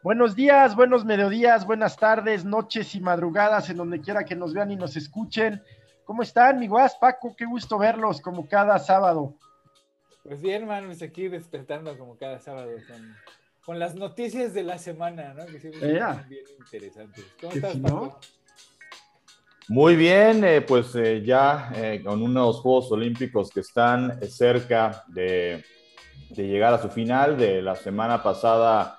Buenos días, buenos mediodías, buenas tardes, noches y madrugadas, en donde quiera que nos vean y nos escuchen. ¿Cómo están, mi guas, Paco? Qué gusto verlos como cada sábado. Pues bien, manos, aquí despertando como cada sábado con, las noticias de la semana, ¿no? Que siempre son bien interesantes. ¿Cómo estás, Paco? Muy bien, eh, pues eh, ya eh, con unos Juegos Olímpicos que están cerca de, de, llegar a su final. De la semana pasada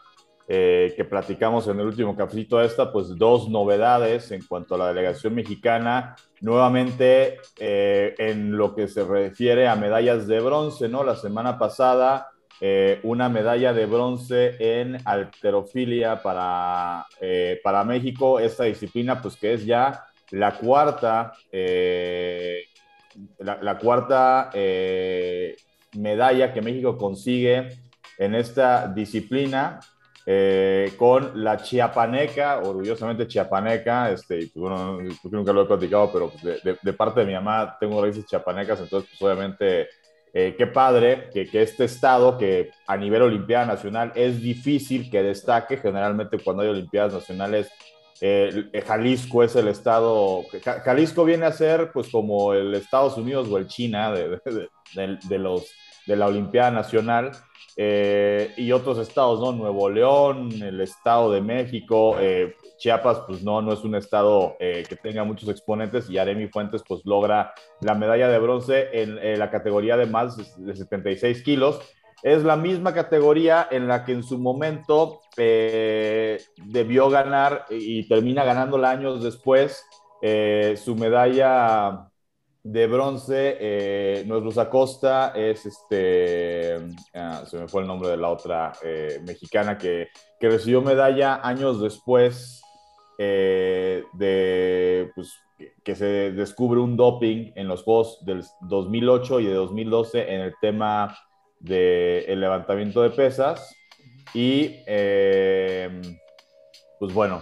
eh, que platicamos en el último cafecito esta, pues dos novedades en cuanto a la delegación mexicana. Nuevamente, eh, en lo que se refiere a medallas de bronce, ¿no? La semana pasada, eh, una medalla de bronce en alterofilia para, para México. Esta disciplina, pues que es ya la cuarta, la, la, cuarta medalla que México consigue en esta disciplina. Eh, con la chiapaneca, orgullosamente chiapaneca, este, pues, bueno, nunca lo he platicado, pero pues, de, parte de mi mamá tengo raíces chiapanecas, entonces pues obviamente eh, qué padre que, que, este estado que a nivel Olimpiada Nacional es difícil que destaque, generalmente cuando hay Olimpiadas Nacionales eh, Jalisco es el estado, Jalisco viene a ser pues como el Estados Unidos o el China de, de los, de la Olimpiada Nacional. Eh, y otros estados, ¿no? Nuevo León, el Estado de México, eh, Chiapas, pues no, no es un estado eh, que tenga muchos exponentes y Aremi Fuentes pues logra la medalla de bronce en, la categoría de más de 76 kilos. Es la misma categoría en la que en su momento debió ganar y termina ganándola años después su medalla de bronce, eh, Nuestra Acosta es este, ah, se me fue el nombre de la otra eh, mexicana que, que, recibió medalla años después eh, de pues, que se descubre un doping en los Juegos del 2008 y de 2012 en el tema del levantamiento de pesas. Y eh, pues bueno,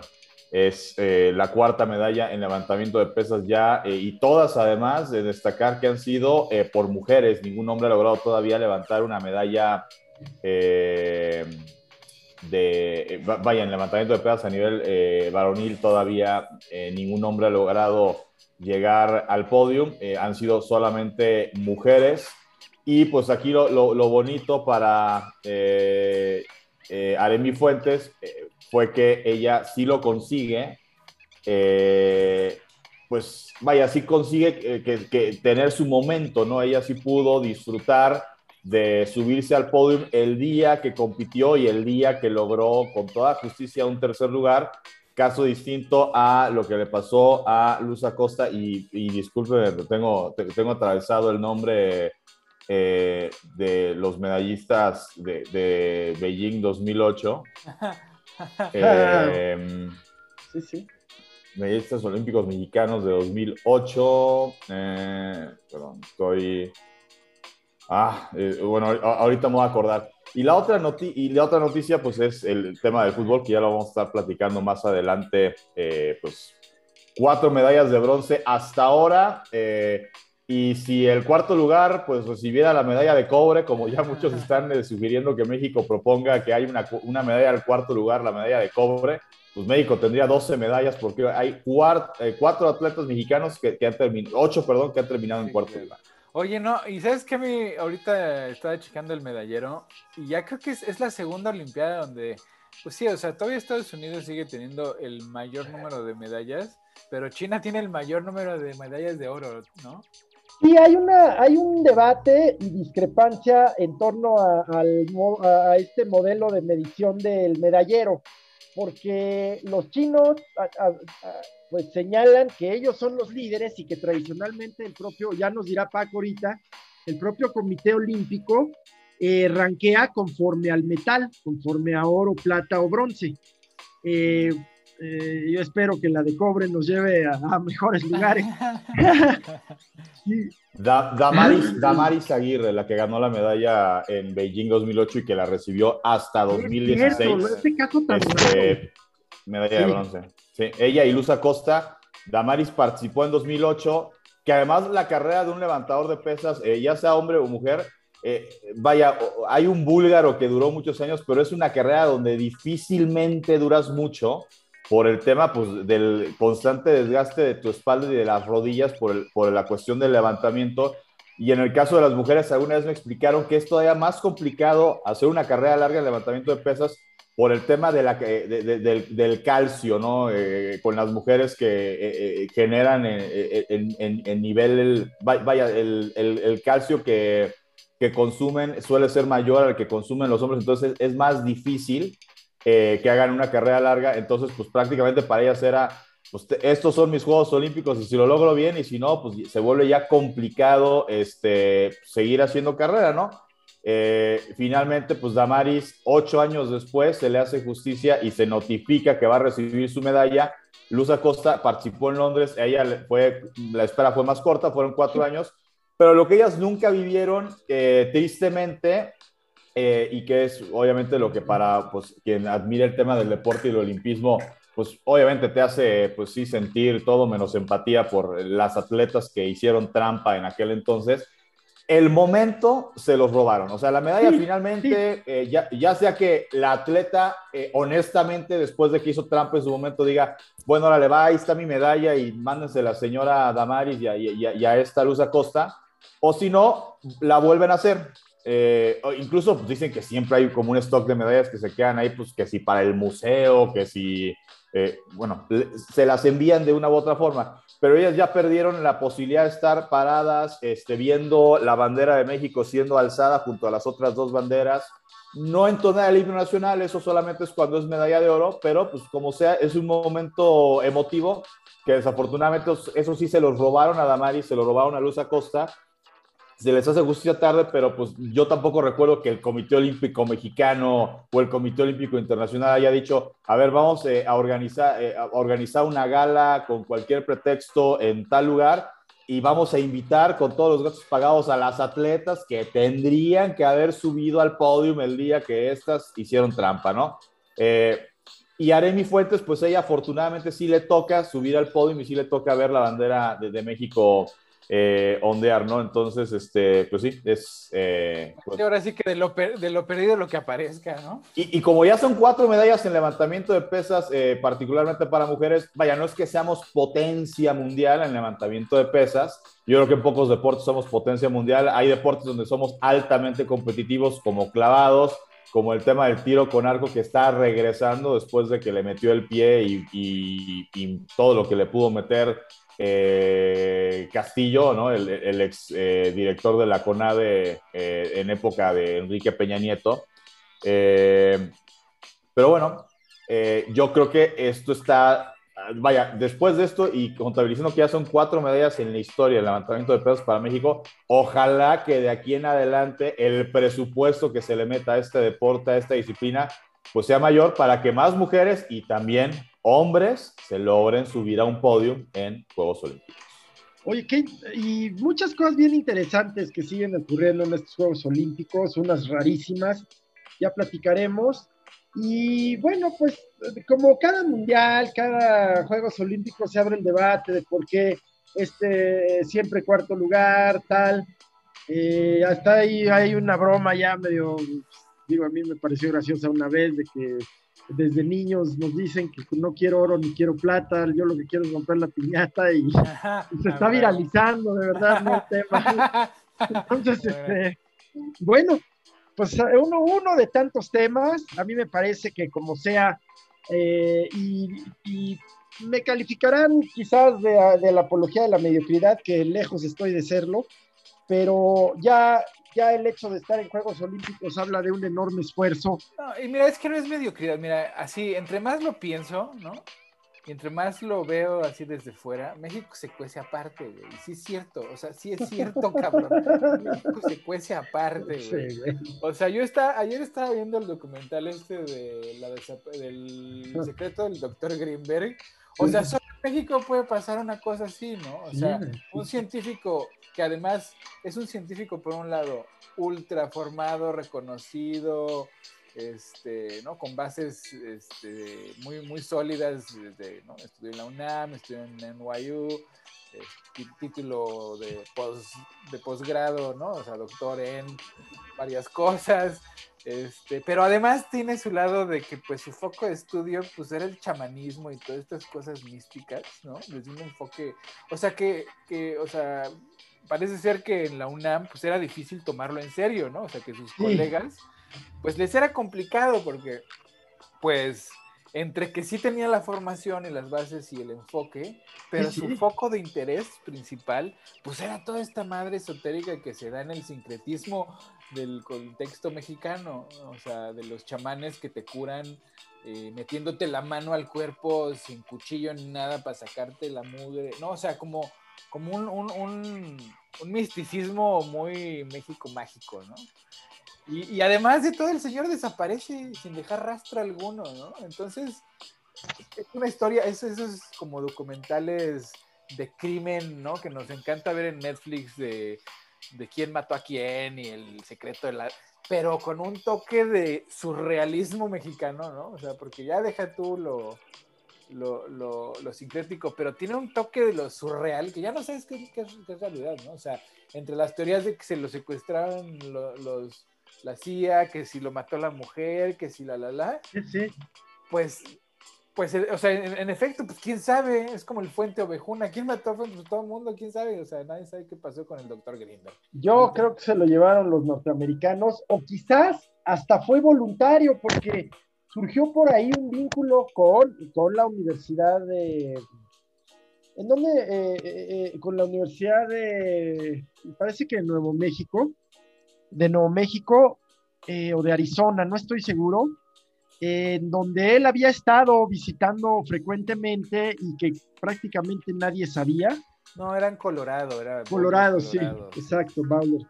es eh, la cuarta medalla en levantamiento de pesas ya, eh, y todas además de destacar que han sido eh, por mujeres. Ningún hombre ha logrado todavía levantar una medalla de, vaya, en levantamiento de pesas a nivel varonil todavía ningún hombre ha logrado llegar al podio. han sido solamente mujeres. Y pues aquí lo, lo bonito para Aremi Fuentes fue que ella sí lo consigue, eh, pues vaya, sí consigue eh, que, tener su momento, ¿no? Ella sí pudo disfrutar de subirse al podio el día que compitió y el día que logró con toda justicia un tercer lugar, caso distinto a lo que le pasó a Luz Acosta y, y tengo, tengo atravesado el nombre eh, de los medallistas de, de Beijing 2008. Eh, sí, sí. Medallistas Olímpicos Mexicanos de 2008. Eh, perdón, estoy. Ah, eh, bueno, ahorita me voy a acordar. Y la, otra y la otra noticia, pues, es el tema del fútbol, que ya lo vamos a estar platicando más adelante. Eh, pues, cuatro medallas de bronce hasta ahora. Y si el cuarto lugar pues recibiera la medalla de cobre, como ya muchos están eh, sugiriendo que México proponga que hay una, una, medalla al cuarto lugar, la medalla de cobre, pues México tendría 12 medallas porque hay eh, cuatro atletas mexicanos que, que han terminado, ocho, perdón, que han terminado en cuarto lugar. Oye, no, y sabes que a mí ahorita estaba checando el medallero y ya creo que es, es la segunda Olimpiada donde, pues sí, o sea, todavía Estados Unidos sigue teniendo el mayor número de medallas, pero China tiene el mayor número de medallas de oro, ¿no? Sí, hay, una, hay un debate y discrepancia en torno a, este modelo de medición del medallero, porque los chinos pues señalan que ellos son los líderes y que tradicionalmente el propio, ya nos dirá Paco ahorita, el propio Comité Olímpico eh, ranquea conforme al metal, conforme a oro, plata o bronce. Eh, eh, yo espero que la de cobre nos lleve a, mejores lugares. Damaris, Aguirre, la que ganó la medalla en Beijing 2008 y que la recibió hasta 2016. este caso este, medalla de bronce. Sí, ella y Luz Acosta. Damaris participó en 2008, que además la carrera de un levantador de pesas, eh, ya sea hombre o mujer, eh, vaya, hay un búlgaro que duró muchos años, pero es una carrera donde difícilmente duras mucho por el tema pues, del constante desgaste de tu espalda y de las rodillas por, por la cuestión del levantamiento. Y en el caso de las mujeres, alguna vez me explicaron que es todavía más complicado hacer una carrera larga en levantamiento de pesas por el tema de la, del, del, calcio, ¿no? Eh, con las mujeres que eh, eh, generan en, en, en, nivel, vaya, el, el, el calcio que, que, consumen suele ser mayor al que consumen los hombres, entonces es más difícil que hagan una carrera larga, entonces pues prácticamente para ellas era, pues estos son mis Juegos Olímpicos y si lo logro bien y si no, pues se vuelve ya complicado este, seguir haciendo carrera, ¿no? Eh, finalmente, pues Damaris, ocho años después, se le hace justicia y se notifica que va a recibir su medalla. Luz Acosta participó en Londres, ella fue, la espera fue más corta, fueron cuatro años, pero lo que ellas nunca vivieron, eh, tristemente, eh, y que es obviamente lo que para pues, quien admira el tema del deporte y el olimpismo, pues obviamente te hace, pues sí, sentir todo menos empatía por las atletas que hicieron trampa en aquel entonces el momento se los robaron. O sea, la medalla finalmente, eh, ya, sea que la atleta, eh, honestamente, después de que hizo trampa en su momento, diga, bueno, ahora le va, ahí está mi medalla y mándense la señora Damaris y a, y, a, esta Luz Acosta, o si no, la vuelven a hacer. Eh, incluso dicen que siempre hay como un stock de medallas que se quedan ahí, pues que si para el museo, que si, bueno, se las envían de una u otra forma pero ellas ya perdieron la posibilidad de estar paradas este, viendo la bandera de México siendo alzada junto a las otras dos banderas. No en torneo del himno nacional, eso solamente es cuando es medalla de oro, pero pues como sea, es un momento emotivo que desafortunadamente eso sí se los robaron a Damari, se lo robaron a Luz Acosta se les hace justicia tarde, pero pues yo tampoco recuerdo que el Comité Olímpico Mexicano o el Comité Olímpico Internacional haya dicho, a ver, vamos eh, a, organizar, eh, a organizar una gala con cualquier pretexto en tal lugar y vamos a invitar con todos los gastos pagados a las atletas que tendrían que haber subido al podio el día que estas hicieron trampa, ¿no? Eh, y Aremi Fuentes, pues ella afortunadamente sí le toca subir al podio y sí le toca ver la bandera de, de México eh, ondear, ¿no? Entonces, este, pues sí, es... Eh, pues ahora sí que de lo, de lo, perdido lo que aparezca, ¿no? Y, como ya son cuatro medallas en levantamiento de pesas, eh, particularmente para mujeres, vaya, no es que seamos potencia mundial en levantamiento de pesas, yo creo que en pocos deportes somos potencia mundial, hay deportes donde somos altamente competitivos como clavados, como el tema del tiro con arco que está regresando después de que le metió el pie y, y todo lo que le pudo meter eh, Castillo, ¿no? el, ex eh, director de la CONADE eh, en época de Enrique Peña Nieto. pero bueno, yo creo que esto está, vaya, después de esto y contabilizando que ya son cuatro medallas en la historia del levantamiento de pesos para México, ojalá que de aquí en adelante el presupuesto que se le meta a este deporte, a esta disciplina, pues sea mayor para que más mujeres y también hombres se logren subir a un podio en Juegos Olímpicos. Oye, ¿qué? y muchas cosas bien interesantes que siguen ocurriendo en estos Juegos Olímpicos, unas rarísimas, ya platicaremos. Y bueno, pues como cada mundial, cada Juegos Olímpicos se abre el debate de por qué este siempre cuarto lugar, tal. Eh, hasta ahí hay una broma ya medio, digo, a mí me pareció graciosa una vez de que desde niños nos dicen que no quiero oro ni quiero plata, yo lo que quiero es romper la piñata y, se está viralizando de verdad ¿no? tema. Entonces, este, bueno, pues uno, uno de tantos temas, a mí me parece que como sea, eh, y, me calificarán quizás de, de la apología de la mediocridad, que lejos estoy de serlo, pero ya ya el hecho de estar en Juegos Olímpicos habla de un enorme esfuerzo. y mira, es que no es mediocridad, mira, así, entre más lo pienso, ¿no? Y entre más lo veo así desde fuera, México se cuece aparte, güey. Sí es cierto, o sea, sí es cierto, cabrón. México se cuece aparte, güey. O sea, yo está, ayer estaba viendo el documental este de la del secreto del doctor Greenberg. O sea, solo en México puede pasar una cosa así, ¿no? O sea, un científico que además es un científico, por un lado, ultra formado, reconocido, este, ¿no? Con bases este, muy, muy sólidas, desde, ¿no? Estudió en la UNAM, estudió en NYU, este, título de, de posgrado, ¿no? O sea, doctor en varias cosas, este, pero además tiene su lado de que pues su foco de estudio pues era el chamanismo y todas estas cosas místicas, ¿no? Desde un enfoque, o sea que, que, o sea, parece ser que en la UNAM pues era difícil tomarlo en serio, ¿no? O sea que sus colegas pues les era complicado porque pues entre que sí tenía la formación y las bases y el enfoque, pero su foco de interés principal, pues era toda esta madre esotérica que se da en el sincretismo del contexto mexicano, o sea, de los chamanes que te curan eh, metiéndote la mano al cuerpo sin cuchillo ni nada para sacarte la mugre, no, o sea, como, como un, un, un, un misticismo muy México mágico, ¿no? Y, además de todo, el señor desaparece sin dejar rastro alguno, ¿no? Entonces, es una historia, esos, es como documentales de crimen, ¿no? Que nos encanta ver en Netflix de, de quién mató a quién y el secreto de la... Pero con un toque de surrealismo mexicano, ¿no? O sea, porque ya deja tú lo, lo, lo, lo sincrético, pero tiene un toque de lo surreal que ya no sabes qué, qué, es realidad, ¿no? O sea, entre las teorías de que se lo secuestraron los la CIA, que si lo mató la mujer, que si la la la. Sí, Pues, pues, eh, o sea, en, efecto, pues quién sabe, es como el Fuente Ovejuna. ¿Quién mató a Fuente? Pues, todo el mundo, quién sabe, o sea, nadie sabe qué pasó con el doctor Grinder. Yo creo que se lo llevaron los norteamericanos, o quizás hasta fue voluntario, porque surgió por ahí un vínculo con, con la Universidad de. ¿En dónde? Eh, eh, con la Universidad de. Parece que en Nuevo México de Nuevo México eh, o de Arizona, no estoy seguro, en donde él había estado visitando frecuentemente y que prácticamente nadie sabía. No, era en Colorado, era Colorado, sí, exacto, Bowler.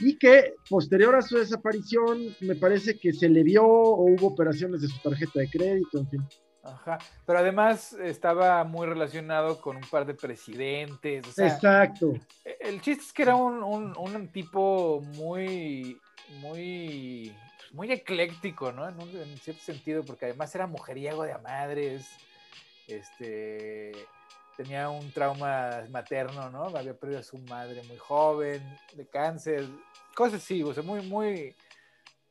Y que posterior a su desaparición, me parece que se le vio o hubo operaciones de su tarjeta de crédito, en fin. Ajá, pero además estaba muy relacionado con un par de presidentes. Exacto. El chiste es que era un, un, tipo muy, muy, muy ecléctico, ¿no? En, en, cierto sentido, porque además era mujeriego de a madres, este, tenía un trauma materno, ¿no? Había perdido a su madre muy joven, de cáncer, cosas así, o sea, muy, muy,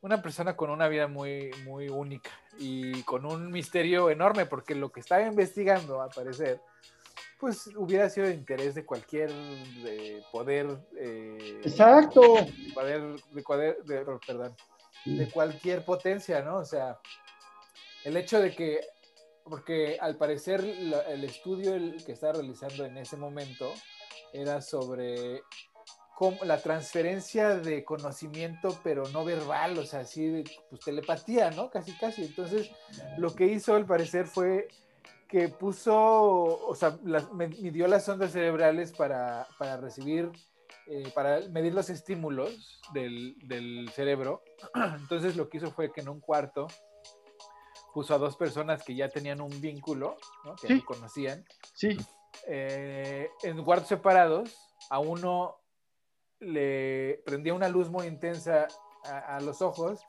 una persona con una vida muy, muy única y con un misterio enorme, porque lo que estaba investigando, al parecer, pues hubiera sido de interés de cualquier de poder. Eh, Exacto. De, poder, de, perdón, de cualquier potencia, ¿no? O sea, el hecho de que, porque al parecer el estudio que estaba realizando en ese momento era sobre la transferencia de conocimiento, pero no verbal, o sea, así de pues, telepatía, ¿no? Casi, casi. Entonces, lo que hizo al parecer fue que puso, o sea, midió las ondas cerebrales para, para recibir, eh, para medir los estímulos del, del, cerebro. Entonces, lo que hizo fue que en un cuarto puso a dos personas que ya tenían un vínculo, ¿no? que sí. conocían. Sí. Eh, en cuartos separados, a uno le prendía una luz muy intensa a, los ojos,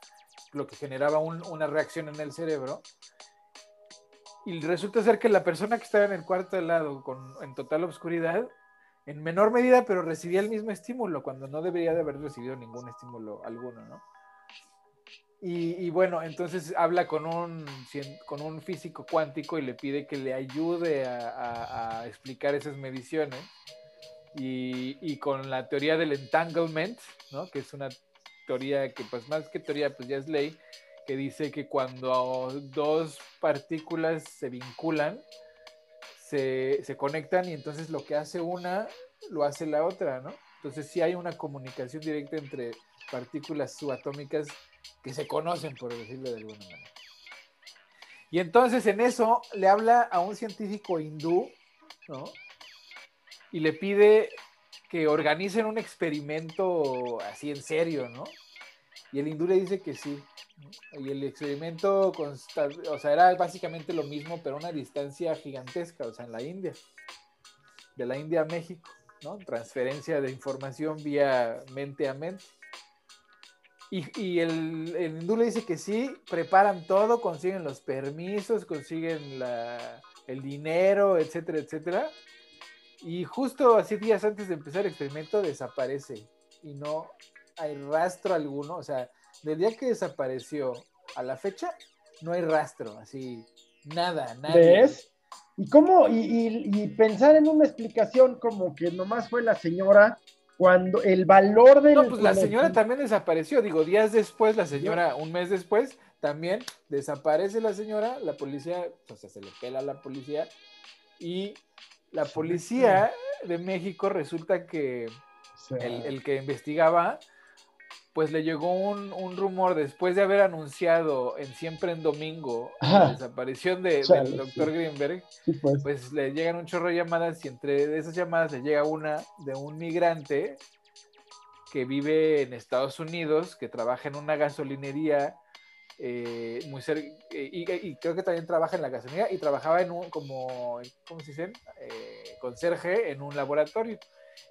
lo que generaba una reacción en el cerebro. Y resulta ser que la persona que estaba en el cuarto de lado, con, en total oscuridad, en menor medida, pero recibía el mismo estímulo, cuando no debería de haber recibido ningún estímulo alguno, ¿no? Y, bueno, entonces habla con un físico cuántico y le pide que le ayude a explicar esas mediciones y, con la teoría del entanglement, ¿no? que es una teoría que pues más que teoría pues ya es ley, que dice que cuando dos partículas se vinculan, se, se, conectan y entonces lo que hace una lo hace la otra, ¿no? Entonces sí hay una comunicación directa entre partículas subatómicas que se conocen, por decirlo de alguna manera. Y entonces en eso le habla a un científico hindú, ¿no? Y le pide que organicen un experimento así en serio, ¿no? Y el hindú le dice que sí. Y el experimento, o sea, era básicamente lo mismo, pero a una distancia gigantesca, o sea, en la India. De la India a México, ¿no? Transferencia de información vía mente a mente. Y, el, el, hindú le dice que sí, preparan todo, consiguen los permisos, consiguen la, el dinero, etcétera, etcétera. Y justo así días antes de empezar el experimento desaparece y no hay rastro alguno. O sea, del día que desapareció a la fecha, no hay rastro, así, nada, nada. ¿Ves? ¿Y cómo? Y, pensar en una explicación como que nomás fue la señora cuando el valor del... No, pues la señora también desapareció, digo, días después, la señora, un mes después, también desaparece la señora, la policía, o sea, se le pela a la policía, y la policía de México resulta que el, que investigaba, pues le llegó un, rumor después de haber anunciado en Siempre en Domingo la desaparición de, del doctor Greenberg, pues. pues. le llegan un chorro de llamadas y entre esas llamadas le llega una de un migrante que vive en Estados Unidos, que trabaja en una gasolinería eh, muy cerca, eh, y, creo que también trabaja en la gasolinería y trabajaba en un, como, ¿cómo se dice? Eh, conserje en un laboratorio.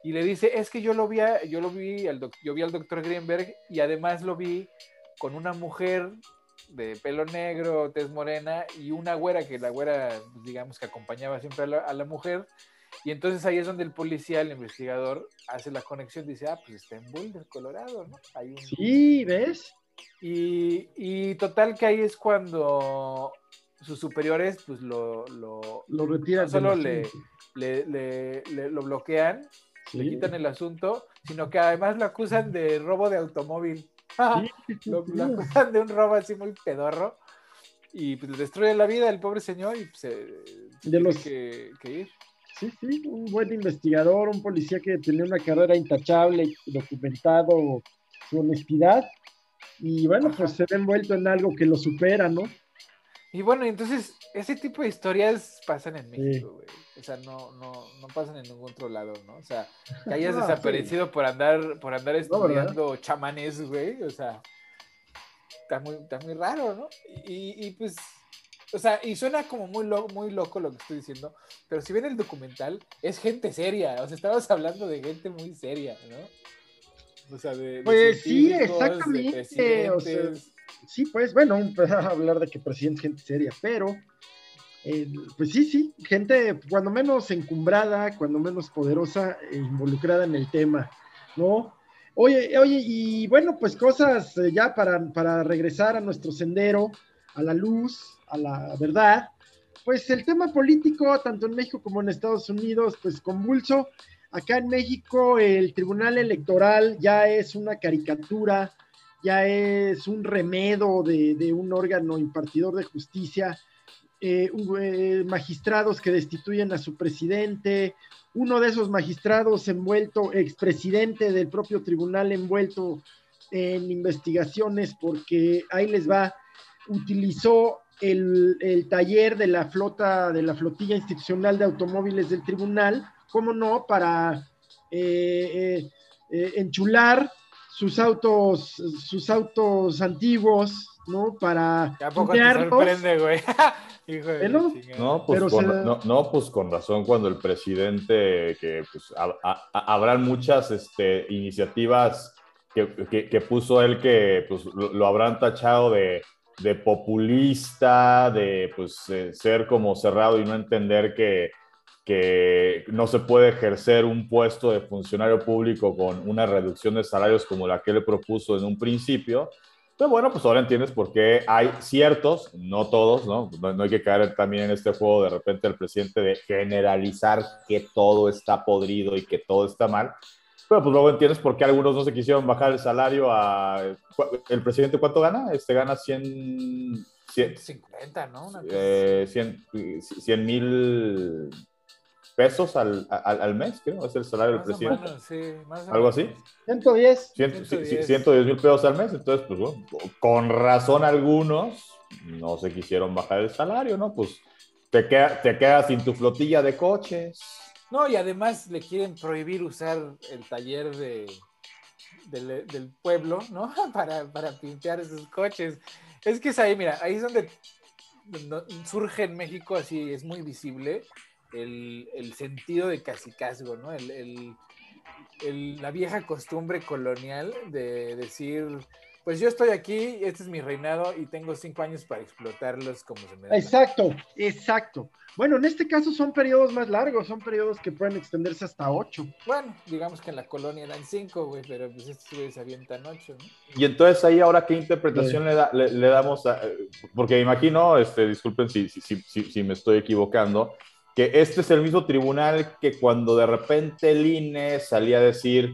Y le dice, es que yo lo vi, yo lo vi, al yo vi al doctor Greenberg y además lo vi con una mujer de pelo negro, tez morena y una güera, que la güera, pues, digamos que acompañaba siempre a la, mujer. Y entonces ahí es donde el policía, el investigador, hace la conexión, dice, ah, pues está en Boulder, Colorado, ¿no? Hay Sí, ¿ves? Y, total que ahí es cuando sus superiores pues lo, lo, retiran. solo le, le, lo bloquean, le quitan el asunto, sino que además lo acusan de robo de automóvil. lo, acusan de un robo así muy pedorro. Y pues le destruye la vida al pobre señor y pues, se, de los... que, que ir. Sí, sí, un buen investigador, un policía que tenía una carrera intachable, documentado su honestidad, y bueno, pues se ve envuelto en algo que lo supera, ¿no? Y bueno, entonces, ese tipo de historias pasan en México, güey. O sea, no, no, no pasan en ningún otro lado, ¿no? O sea, que hayas desaparecido por andar, por andar estudiando chamanes, güey. O sea, está muy, está muy raro, ¿no? Y, y, pues, o sea, y suena como muy, muy loco lo que estoy diciendo, pero si ven el documental, es gente seria. O sea, estamos hablando de gente muy seria, ¿no? Pues sí, exactamente. sí, pues bueno, hablar de que presidente gente seria, pero eh, pues sí, sí, gente cuando menos encumbrada, cuando menos poderosa e involucrada en el tema, ¿no? Oye, oye, y bueno, pues cosas eh, ya para, para regresar a nuestro sendero, a la luz, a la verdad, pues el tema político, tanto en México como en Estados Unidos, pues convulso. Acá en México el Tribunal Electoral ya es una caricatura, ya es un remedo de, un órgano impartidor de justicia, eh, eh, magistrados que destituyen a su presidente, uno de esos magistrados envuelto, expresidente del propio tribunal envuelto en investigaciones porque ahí les va, utilizó el, el, taller de la flota, de la flotilla institucional de automóviles del tribunal cómo no, para eh, eh, eh, enchular sus autos, sus autos antiguos, ¿no? Para poco te sorprende, güey? no, pues con, no, pues con razón cuando el presidente, que pues habrán muchas este, iniciativas que, puso él que pues lo, habrán tachado de, de populista, de pues ser como cerrado y no entender que que no se puede ejercer un puesto de funcionario público con una reducción de salarios como la que le propuso en un principio. Pero bueno, pues ahora entiendes por qué hay ciertos, no todos, ¿no? ¿no? hay que caer también en este juego de repente el presidente de generalizar que todo está podrido y que todo está mal. Pero pues luego entiendes por qué algunos no se quisieron bajar el salario a... ¿El presidente cuánto gana? Este gana 100... 150, ¿no? Eh, 100 mil pesos al, al, al, mes, creo, es el salario del presidente. sí, más Algo así. 110. 110 mil pesos al mes, entonces, pues bueno, con razón algunos no se quisieron bajar el salario, ¿no? Pues te, queda, te quedas sin tu flotilla de coches. No, y además le quieren prohibir usar el taller de, del, del pueblo, ¿no? Para, para pintar esos coches. Es que es ahí, mira, ahí es donde surge en México, así es muy visible el, sentido de casicazgo, ¿no? El, la vieja costumbre colonial de decir, pues yo estoy aquí, este es mi reinado y tengo cinco años para explotarlos como se me da. Exacto, exacto. Bueno, en este caso son periodos más largos, son periodos que pueden extenderse hasta ocho. Bueno, digamos que en la colonia eran cinco, güey, pero pues estos güeyes avientan ocho, ¿no? Y entonces ahí ahora qué interpretación le, da, le, damos a, porque me imagino, este, disculpen si, si, si, si, me estoy equivocando, que este es el mismo tribunal que cuando de repente el INE salía a decir,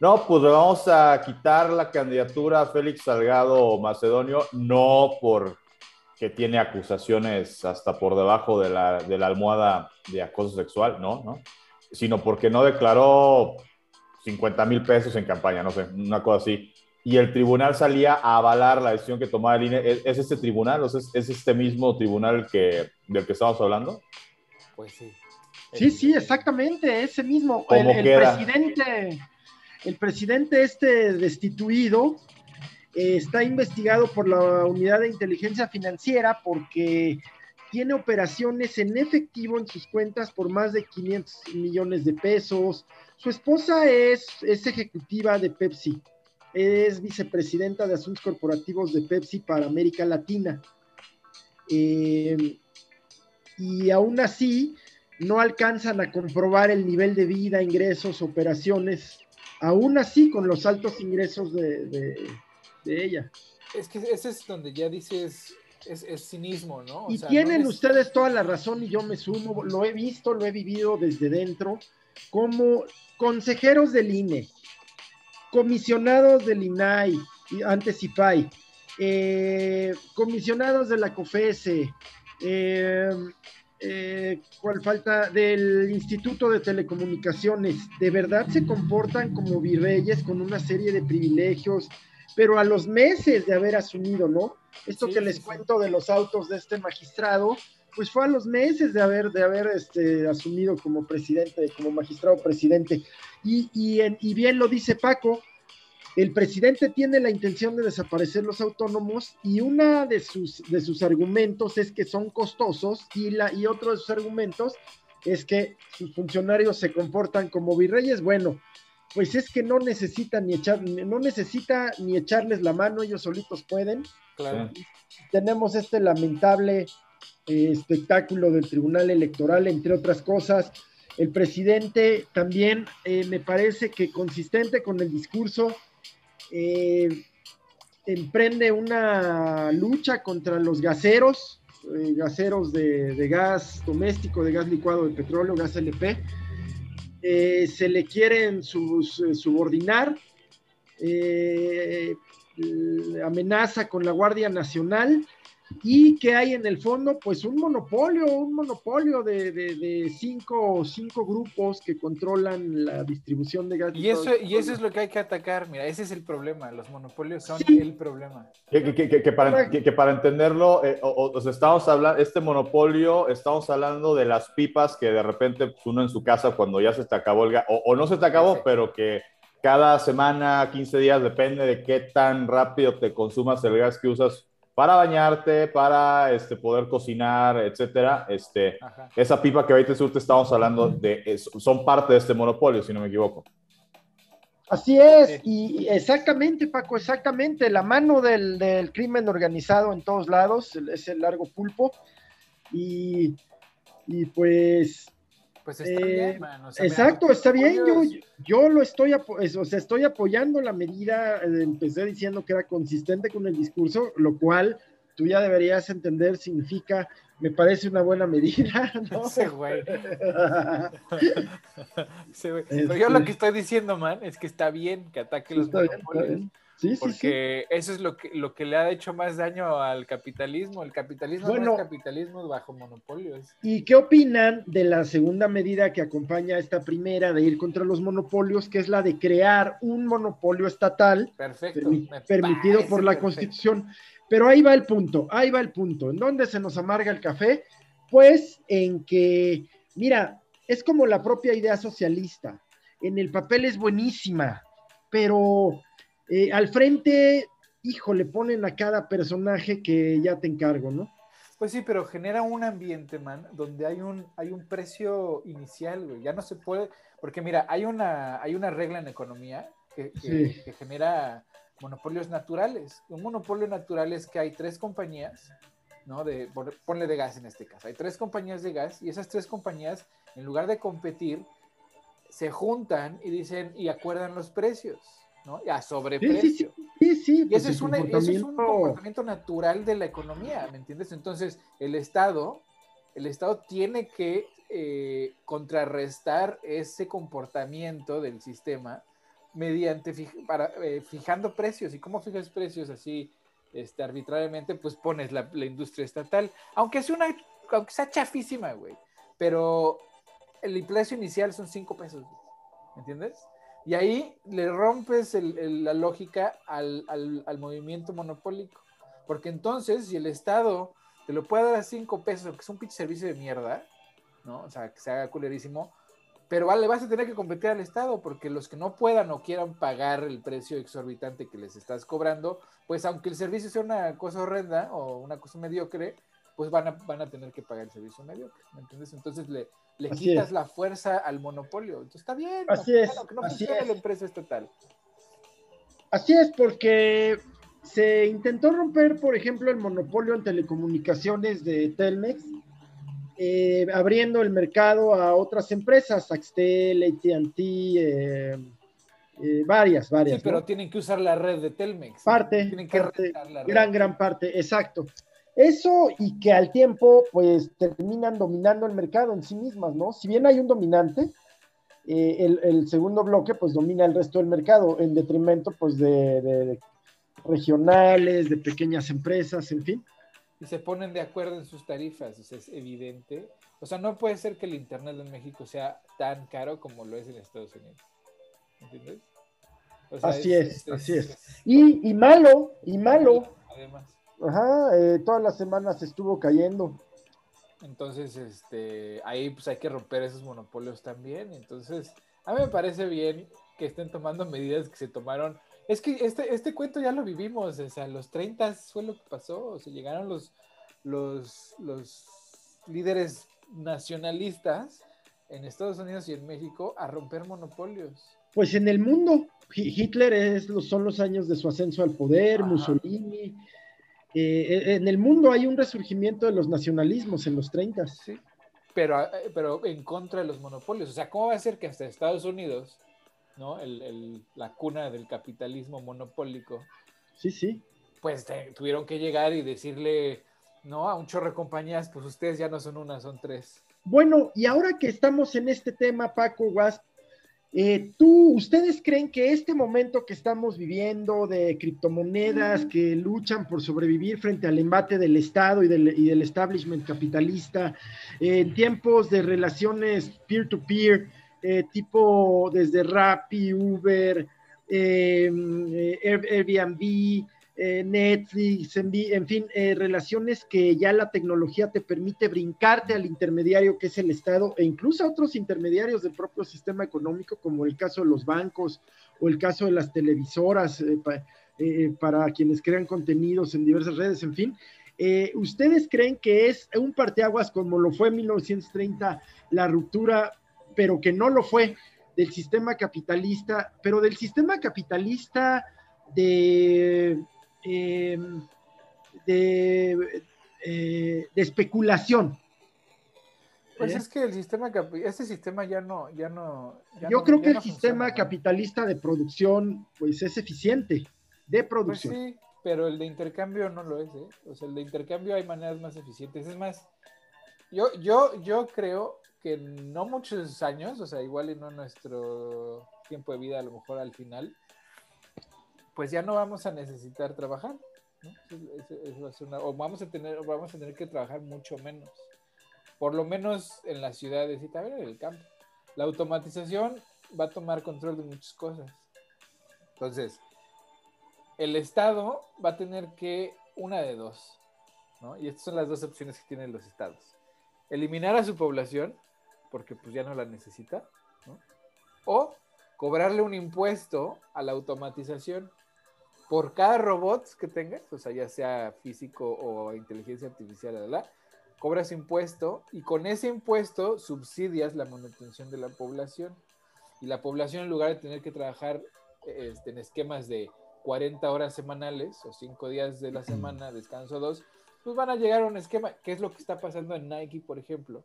no, pues le vamos a quitar la candidatura a Félix Salgado Macedonio, no por que tiene acusaciones hasta por debajo de la, de la almohada de acoso sexual, no, no, sino porque no declaró 50 mil pesos en campaña, no sé, una cosa así. Y el tribunal salía a avalar la decisión que tomaba el INE. ¿Es, este tribunal? Sea, ¿Es este mismo tribunal que, del que estamos hablando? Pues sí. Sí, sí, exactamente, ese mismo. El, el presidente, el presidente este destituido, eh, está investigado por la Unidad de Inteligencia Financiera porque tiene operaciones en efectivo en sus cuentas por más de 500 millones de pesos. Su esposa es, es ejecutiva de Pepsi, es vicepresidenta de Asuntos Corporativos de Pepsi para América Latina. Eh, y aún así no alcanzan a comprobar el nivel de vida, ingresos, operaciones, aún así con los altos ingresos de de ella. Es que ese es donde ya dices, es, es cinismo, ¿no? y tienen ustedes toda la razón y yo me sumo, lo he visto, lo he vivido desde dentro, como consejeros del INE, comisionados del INAI, antes IFAI, eh, comisionados de la COFESE, eh, eh, cual falta del Instituto de Telecomunicaciones, de verdad se comportan como virreyes con una serie de privilegios, pero a los meses de haber asumido, ¿no? Esto que les cuento de los autos de este magistrado, pues fue a los meses de haber, de haber este, asumido como presidente, como magistrado presidente. Y, y, bien lo dice Paco, el presidente tiene la intención de desaparecer los autónomos y uno de sus, de sus argumentos es que son costosos y, la, y otro de sus argumentos es que sus funcionarios se comportan como virreyes. Bueno, pues es que no necesita ni echar, no necesita ni echarles la mano, ellos solitos pueden. Claro. Tenemos este lamentable eh, espectáculo del Tribunal Electoral, entre otras cosas. El presidente también eh, me parece que consistente con el discurso, eh, emprende una lucha contra los gaseros, gaseros de, gas doméstico, de gas licuado de petróleo, gas LP eh, se le quieren eh, subordinar, eh, amenaza con la Guardia Nacional y que hay en el fondo pues un monopolio, un monopolio de, cinco, cinco grupos que controlan la distribución de gas. Y eso, y eso es lo que hay que atacar, mira, ese es el problema, los monopolios son el problema. Que, para, entenderlo, eh, estamos hablando, este monopolio, estamos hablando de las pipas que de repente pues, uno en su casa cuando ya se te acabó el gas, o, no se te acabó, pero que cada semana, 15 días, depende de qué tan rápido te consumas el gas que usas para bañarte, para este, poder cocinar, etcétera. Este, esa pipa que ahorita te estamos hablando de, son parte de este monopolio, si no me equivoco. Así es, y exactamente, Paco, exactamente. La mano del, del, crimen organizado en todos lados es el largo pulpo. Y, y pues pues está bien, eh, exacto, está bien. Yo, yo lo estoy, o sea, estoy apoyando la medida. Eh, empecé diciendo que era consistente con el discurso, lo cual tú ya deberías entender significa, me parece una buena medida. ¿no? Sí, güey. Pero yo lo que estoy diciendo, man, es que está bien que ataque los monopolios. Sí, porque eso es lo que, lo que le ha hecho más daño al capitalismo. El capitalismo no es capitalismo bajo monopolios. ¿Y qué opinan de la segunda medida que acompaña a esta primera de ir contra los monopolios, que es la de crear un monopolio estatal permitido por la Constitución? Pero ahí va el punto, ahí va el punto. ¿En dónde se nos amarga el café? Pues en que, mira, es como la propia idea socialista. En el papel es buenísima, pero eh, al frente, hijo, le ponen a cada personaje que ya te encargo, ¿no? Pues sí, pero genera un ambiente, man, donde hay un, hay un precio inicial, güey. Ya no se puede, porque mira, hay una, hay una regla en economía que, que genera monopolios naturales. Un monopolio natural es que hay tres compañías, ¿no? De, ponle de gas en este caso. Hay tres compañías de gas y esas tres compañías, en lugar de competir, se juntan y dicen y acuerdan los precios, ¿no? A sobreprecio. Sí, sí, y ese, es un, es un comportamiento natural de la economía, ¿me entiendes? Entonces, el Estado, el Estado tiene que eh, contrarrestar ese comportamiento del sistema mediante para, eh, fijando precios. ¿Y cómo fijas precios así este, arbitrariamente? Pues pones la, industria estatal, aunque sea, una, aunque sea chafísima, güey. Pero el precio inicial son 5 pesos, ¿me entiendes? Y ahí le rompes la lógica al, movimiento monopólico. Porque entonces, si el Estado te lo puede dar a 5 pesos, que es un pinche servicio de mierda, ¿no? O sea, que se haga culerísimo, pero vale, vas a tener que competir al Estado, porque los que no puedan o quieran pagar el precio exorbitante que les estás cobrando, pues aunque el servicio sea una cosa horrenda o una cosa mediocre, pues van a, van a tener que pagar el servicio mediocre, ¿me entiendes? Entonces le, le quitas la fuerza al monopolio. Entonces está bien, así es, que no funcione la empresa estatal. Así es, porque se intentó romper, por ejemplo, el monopolio en telecomunicaciones de Telmex eh, abriendo el mercado a otras empresas, Axtel, ATT, eh, eh, varias, varias. Sí, pero tienen que usar la red de Telmex. Parte, tienen que la gran, gran parte, exacto. Eso y que al tiempo, pues terminan dominando el mercado en sí mismas, ¿no? Si bien hay un dominante, el, segundo bloque, pues domina el resto del mercado, en detrimento, pues, de regionales, de pequeñas empresas, en fin y se ponen de acuerdo en sus tarifas, o sea, es evidente. O sea, no puede ser que el Internet en México sea tan caro como lo es en Estados Unidos. ¿Entiendes? así es, así es. Y, malo, y malo. Además. Ajá, eh, todas las semanas estuvo cayendo. Entonces, este, ahí pues hay que romper esos monopolios también. Entonces, a mí me parece bien que estén tomando medidas que se tomaron es que este, este cuento ya lo vivimos, o sea, los 30 fue lo que pasó, o sea, llegaron los, los, los líderes nacionalistas en Estados Unidos y en México a romper monopolios. Pues en el mundo, Hitler es, son los años de su ascenso al poder, Mussolini. Eh, eh, en el mundo hay un resurgimiento de los nacionalismos en los 30. Sí, pero, eh, pero en contra de los monopolios. O sea, ¿cómo va a ser que hasta Estados Unidos ¿no? El, la cuna del capitalismo monopólico. Sí, sí. Pues tuvieron que llegar y decirle, ¿no? A un chorro de compañías, pues ustedes ya no son una, son tres. Bueno, y ahora que estamos en este tema, Paco Wasp, eh, ¿tú, ustedes creen que este momento que estamos viviendo de criptomonedas que luchan por sobrevivir frente al embate del Estado y del, y del establishment capitalista, en tiempos de relaciones peer-to-peer, peer to peer eh, tipo desde Rappi, Uber, eh, Airbnb, eh, Netflix, en, fin, relaciones que ya la tecnología te permite brincarte al intermediario que es el Estado e incluso a otros intermediarios del propio sistema económico, como el caso de los bancos o el caso de las televisoras para quienes crean contenidos en diversas redes, en fin. ¿Ustedes creen que es un parteaguas como lo fue en 1930 la ruptura pero que no lo fue del sistema capitalista, pero del sistema capitalista de, em, de, eh, de, especulación. Pues ¿Eh? es que el sistema, ese sistema ya no, ya no. Yo creo que el sistema capitalista de producción, pues es eficiente, de pues producción. Pues sí, pero el de intercambio no lo es, ¿eh? O sea, el de intercambio hay maneras más eficientes. Es más, yo, yo, yo creo que no muchos años, o sea, igual y no nuestro tiempo de vida, a lo mejor al final, pues ya no vamos a necesitar trabajar, o vamos a tener, vamos a tener que trabajar mucho menos, por lo menos en las ciudades y también en el campo. La automatización va a tomar control de muchas cosas. Entonces, el Estado va a tener que una de dos, ¿no? Y estas son las dos opciones que tienen los estados. Eliminar a su población porque pues ya no la necesita. O cobrarle un impuesto a la automatización por cada robot que tengas, o sea, ya sea físico o inteligencia artificial, la, cobras impuesto y con ese impuesto subsidias la manutención de la población. Y la población, en lugar de tener que trabajar este, en esquemas de 40 horas semanales o 5 días de la semana, descanso 2, pues van a llegar a un esquema, que es lo que está pasando en Nike, por ejemplo.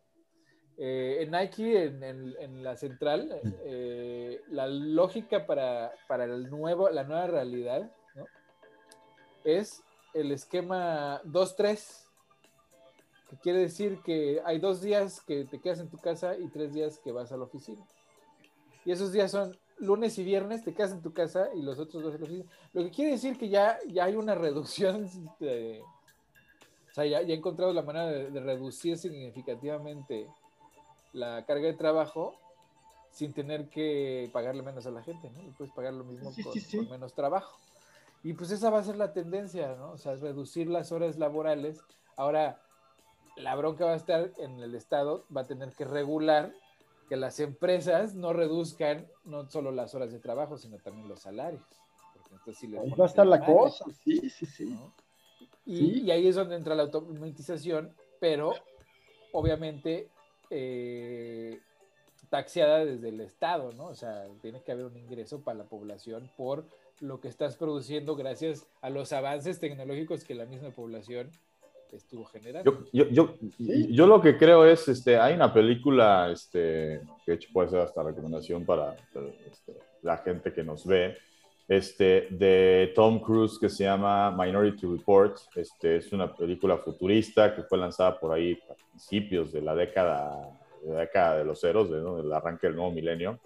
Eh, en Nike, en, la central, eh, la lógica para, el nuevo, la nueva realidad es el esquema 2-3, que quiere decir que hay dos días que te quedas en tu casa y tres días que vas a la oficina. Y esos días son lunes y viernes, te quedas en tu casa y los otros dos en la oficina. Lo que quiere decir que ya, ya hay una reducción de, o sea, ya, ya he encontrado la manera de, reducir significativamente la carga de trabajo sin tener que pagarle menos a la gente, ¿no? puedes pagar lo mismo con, menos trabajo. Y pues esa va a ser la tendencia, ¿no? O sea, reducir las horas laborales. Ahora, la bronca va a estar en el Estado, va a tener que regular que las empresas no reduzcan no solo las horas de trabajo, sino también los salarios. ahí va a estar la cosa, sí, sí, sí. Y, ahí es donde entra la automatización, pero obviamente eh, taxiada desde el Estado, ¿no? O sea, tiene que haber un ingreso para la población por lo que estás produciendo gracias a los avances tecnológicos que la misma población estuvo generando. Yo, yo, yo, lo que creo es, este, hay una película, este, que hecho puede ser hasta recomendación para este, la gente que nos ve, este, de Tom Cruise que se llama Minority Report. Este, es una película futurista que fue lanzada por ahí a principios de la década de, la década de los ceros, de, del arranque del nuevo milenio.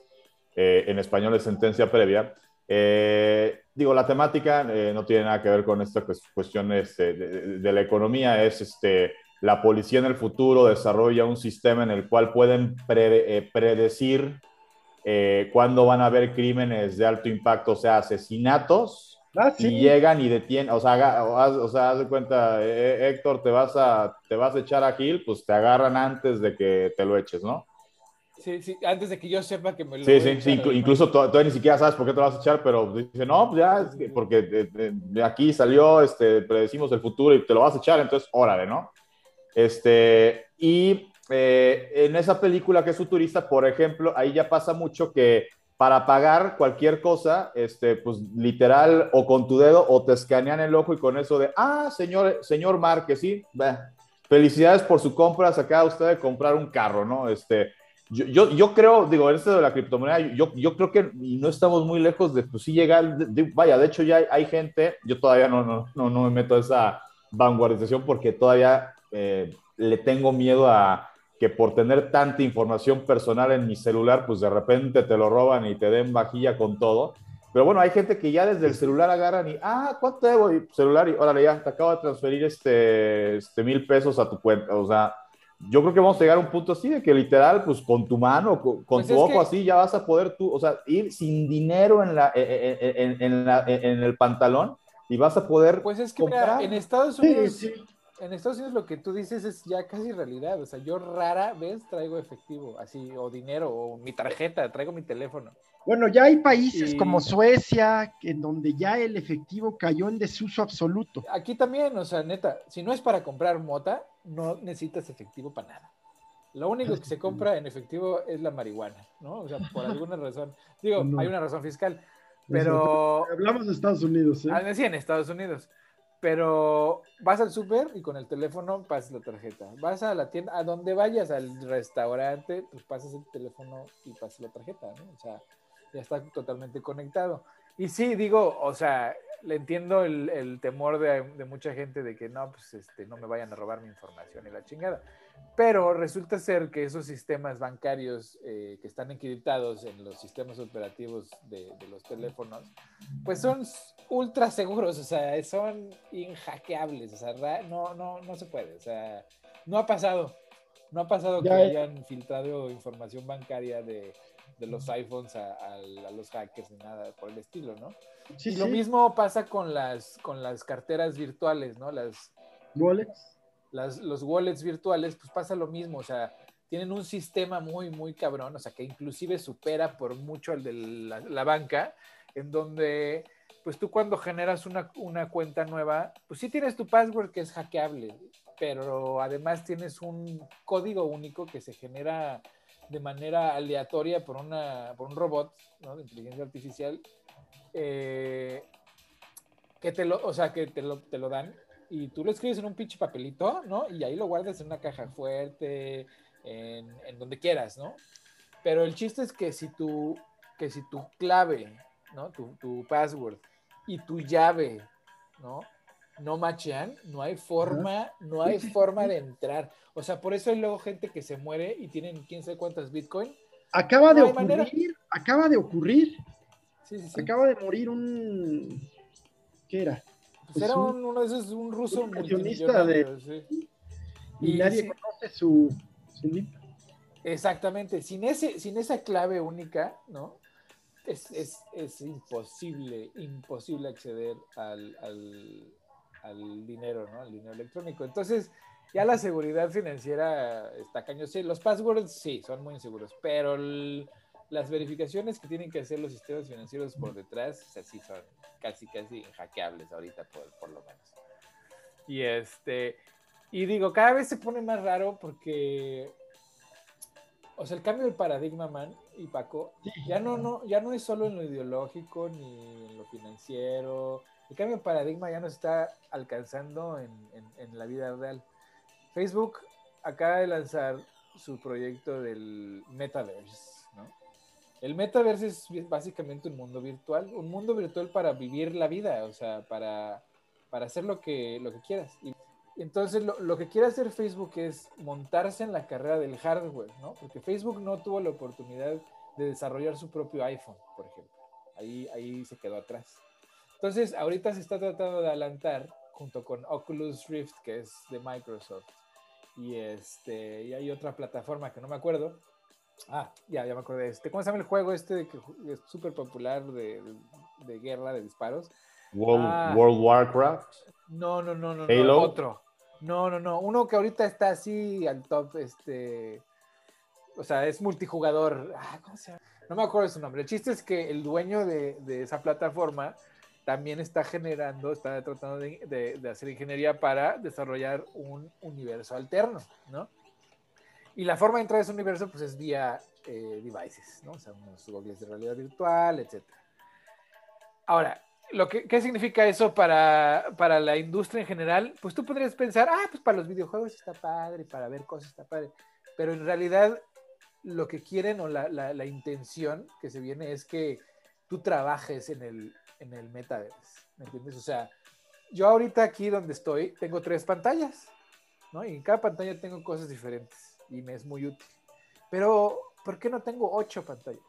Eh, en español es Sentencia Previa. Eh, digo, la temática eh, no tiene nada que ver con esta cuestión este, de, la economía, es este, la policía en el futuro desarrolla un sistema en el cual pueden eh, predecir cuándo van a haber crímenes de alto impacto, o sea, asesinatos, ah, y llegan y detienen, o sea, o, sea, haz de cuenta, Héctor, te vas, a, te vas a echar a Gil, pues te agarran antes de que te lo eches, ¿no? Sí, sí, antes de que yo sepa que me lo Sí, sí, sí, incluso todavía ni siquiera sabes por qué te lo vas a echar, pero dice, no, pues ya, es porque de, aquí salió, este, predecimos el futuro y te lo vas a echar, entonces, órale, ¿no? Este, y eh, en esa película que es futurista, por ejemplo, ahí ya pasa mucho que para pagar cualquier cosa, este, pues literal, o con tu dedo, o te escanean el ojo y con eso de, ah, señor, señor Márquez, sí, felicidades por su compra, se acaba usted de comprar un carro, ¿no? Este, yo, yo, yo, creo, digo, esto de la criptomoneda, yo, yo creo que no estamos muy lejos de, pues sí llegar, vaya, de hecho ya hay, gente, yo todavía no, no, no, no, me meto a esa vanguardización porque todavía eh, le tengo miedo a que por tener tanta información personal en mi celular, pues de repente te lo roban y te den vajilla con todo. Pero bueno, hay gente que ya desde el celular agarran y, ah, ¿cuánto debo? Y celular y, órale, ya, te acabo de transferir este, este mil pesos a tu cuenta. O sea, yo creo que vamos a llegar a un punto así de que literal, pues con tu mano, con, pues tu ojo así, ya vas a poder tú, o sea, ir sin dinero en, la, en, en, la, en el pantalón y vas a poder. Pues es que Mira, en Estados Unidos. En Estados Unidos lo que tú dices es ya casi realidad. O sea, yo rara vez traigo efectivo, así, o dinero, o mi tarjeta, traigo mi teléfono. Bueno, ya hay países como Suecia en donde ya el efectivo cayó en desuso absoluto. Aquí también, o sea, neta, si no es para comprar mota, no necesitas efectivo para nada. Lo único que se compra en efectivo es la marihuana, ¿no? O sea, por alguna razón. Digo, hay una razón fiscal, pero... Hablamos de Estados Unidos, ¿eh? Ah, sí, en Estados Unidos. Pero vas al súper y con el teléfono pasas la tarjeta. Vas a la tienda, a donde vayas, al restaurante, pues pasas el teléfono y pasas la tarjeta, ¿no? O sea, ya está totalmente conectado. Y sí, digo, o sea, le entiendo el, temor de, mucha gente de que no, pues este, no me vayan a robar mi información y la chingada. Pero resulta ser que esos sistemas bancarios eh, que están encriptados en los sistemas operativos de, los teléfonos, pues son ultra seguros, o sea, son inhackeables, o sea, no, no, no se puede, o sea, no ha pasado, no ha pasado que hayan filtrado información bancaria de, de los iPhones a, los hackers ni nada por el estilo, ¿no? Sí, y lo mismo pasa con las, con las carteras virtuales, ¿no? Las wallets. Las, los wallets virtuales, pues pasa lo mismo, o sea, tienen un sistema muy, muy cabrón, o sea, que inclusive supera por mucho al de la, banca, en donde, pues tú cuando generas una, una cuenta nueva, pues sí tienes tu password que es hackeable, pero además tienes un código único que se genera de manera aleatoria por, una, por un robot ¿no? de inteligencia artificial eh, que te lo, o sea, que te lo, te lo dan y tú lo escribes en un pinche papelito, ¿no? Y ahí lo guardas en una caja fuerte, en, en donde quieras, ¿no? Pero el chiste es que si tu, que si tu clave, ¿no? Tu, tu password y tu llave, ¿no? No machean, no hay forma, no hay forma de entrar. O sea, por eso hay luego gente que se muere y tienen quién sabe cuántas Bitcoin. Acaba de No ocurrir, manera. acaba de ocurrir, Sí, sí, sí. acaba de morir un... ¿Qué era? Pues pues era un- un, uno de esos, un ruso un sí. Y, Y nadie conoce su... su NIP. Exactamente, sin, ese, sin esa clave única, ¿no? Es, es, es imposible, imposible acceder al, al, al dinero, ¿no? Al dinero electrónico. Entonces, ya la seguridad financiera está cañón. Sí, los passwords sí, son muy inseguros, pero el- las verificaciones que tienen que hacer los sistemas financieros por detrás, o sea, sí son casi, casi hackeables ahorita, por, por lo menos. Y este, y digo, cada vez se pone más raro porque o sea, el cambio de paradigma, man, y Paco, ya no, no, ya no es solo en lo ideológico ni en lo financiero. El cambio de paradigma ya nos está alcanzando en, la vida real. Facebook acaba de lanzar su proyecto del Metaverse. El Metaverse es básicamente un mundo virtual, un mundo virtual para vivir la vida, o sea, para, hacer lo que, quieras. Y entonces, lo, lo que quiere hacer Facebook es montarse en la carrera del hardware, ¿no? Porque Facebook no tuvo la oportunidad de desarrollar su propio iPhone, por ejemplo. Ahí, ahí se quedó atrás. Entonces, ahorita se está tratando de adelantar junto con Oculus Rift, que es de Microsoft. Y, este, y hay otra plataforma que no me acuerdo. Ah, ya, ya me acordé. Este, ¿Cómo se llama el juego este que es súper popular de, de- guerra, de disparos? World, Ah. World Warcraft. No, no, no, no, Halo. no, otro. No, no, no, uno que ahorita está así al top, este, o sea, es multijugador. Ah, ¿cómo se llama? No me acuerdo de su nombre. El chiste es que el dueño de, de esa plataforma también está generando, está tratando de, de- hacer ingeniería para desarrollar un universo alterno, ¿no? Y la forma de entrar a ese universo, pues, es vía eh, devices, ¿no? O sea, unos goggles de realidad virtual, etcétera. Ahora, lo que, ¿qué significa eso para, para la industria en general? Pues tú podrías pensar, ah, pues para los videojuegos está padre, para ver cosas está padre. Pero en realidad lo que quieren o la, la- la intención que se viene es que tú trabajes en el, en el metaverse. ¿Me entiendes? O sea, yo ahorita aquí donde estoy tengo tres pantallas, ¿no? Y en cada pantalla tengo cosas diferentes y me es muy útil. Pero, ¿por qué no tengo ocho pantallas?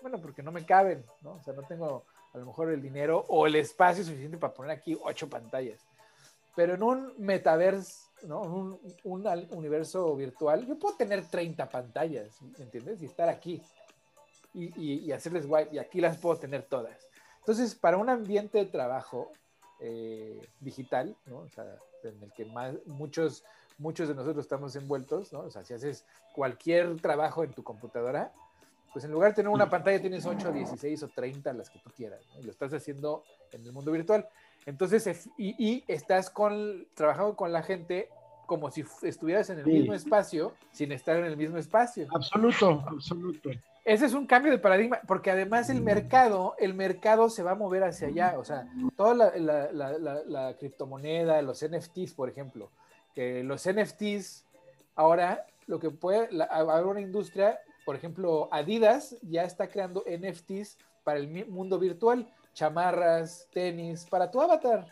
Bueno, porque no me caben, ¿no? O sea, no tengo a lo mejor el dinero o el espacio suficiente para poner aquí ocho pantallas. Pero en un metaverse, ¿no? Un, un al- universo virtual, yo puedo tener 30 pantallas, ¿entiendes? Y estar aquí y, y- y hacerles guay, y aquí las puedo tener todas. Entonces, para un ambiente de trabajo eh, digital, ¿no? O sea, en el que más, muchos, muchos de nosotros estamos envueltos, ¿no? O sea, si haces cualquier trabajo en tu computadora, pues en lugar de tener una pantalla tienes 8, 16 o 30, las que tú quieras, ¿no? y lo estás haciendo en el mundo virtual. Entonces, es- y, y estás con, trabajando con la gente como si estuvieras en el Sí. mismo espacio, sin estar en el mismo espacio. Absoluto, absoluto. Ese es un cambio de paradigma, porque además el mercado, el mercado se va a mover hacia allá. O sea, toda la, la- la- la- la criptomoneda, los NFTs, por ejemplo, que los NFTs ahora lo que puede, la- habrá una industria, por ejemplo, Adidas ya está creando NFTs para el mundo virtual, chamarras, tenis, para tu avatar.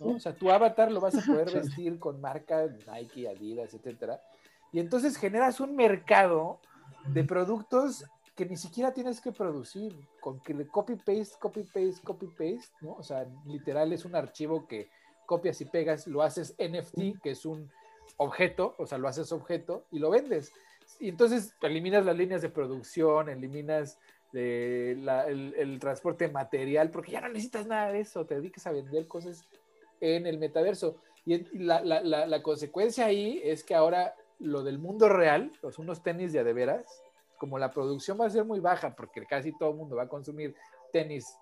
O sea, tu avatar lo vas a poder vestir con marcas Nike, Adidas, etcétera. Y entonces generas un mercado de productos que ni siquiera tienes que producir, con que le copy paste, copy paste, copy paste, ¿no? O sea, literal es un archivo que copias y pegas, lo haces NFT, que es un objeto, o sea, lo haces objeto y lo vendes. Y entonces eliminas las líneas de producción, eliminas de la- el, el transporte material, porque ya no necesitas nada de eso, te dedicas a vender cosas en el metaverso. Y la- la- la consecuencia ahí es que ahora lo del mundo real, los unos tenis de a de veras, como la producción va a ser muy baja, porque casi todo el mundo va a consumir tenis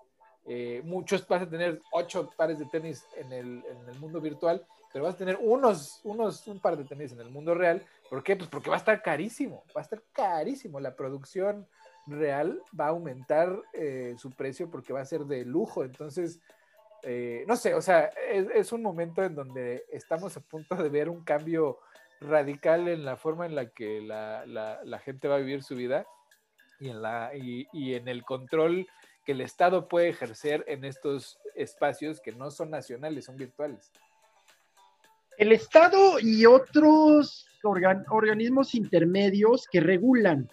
eh, muchos vas a tener ocho pares de tenis en el, en el, mundo virtual, pero vas a tener unos, unos, un par de tenis en el mundo real. ¿Por qué? Pues porque va a estar carísimo, va a estar carísimo. La producción real va a aumentar eh, su precio porque va a ser de lujo. Entonces, eh, no sé, o sea, es, es, un momento en donde estamos a punto de ver un cambio radical en la forma en la que la, la, la gente va a vivir su vida y en, la, y, y en el control que el Estado puede ejercer en estos espacios que no son nacionales, son virtuales. El Estado y otros organ, organismos intermedios que regulan,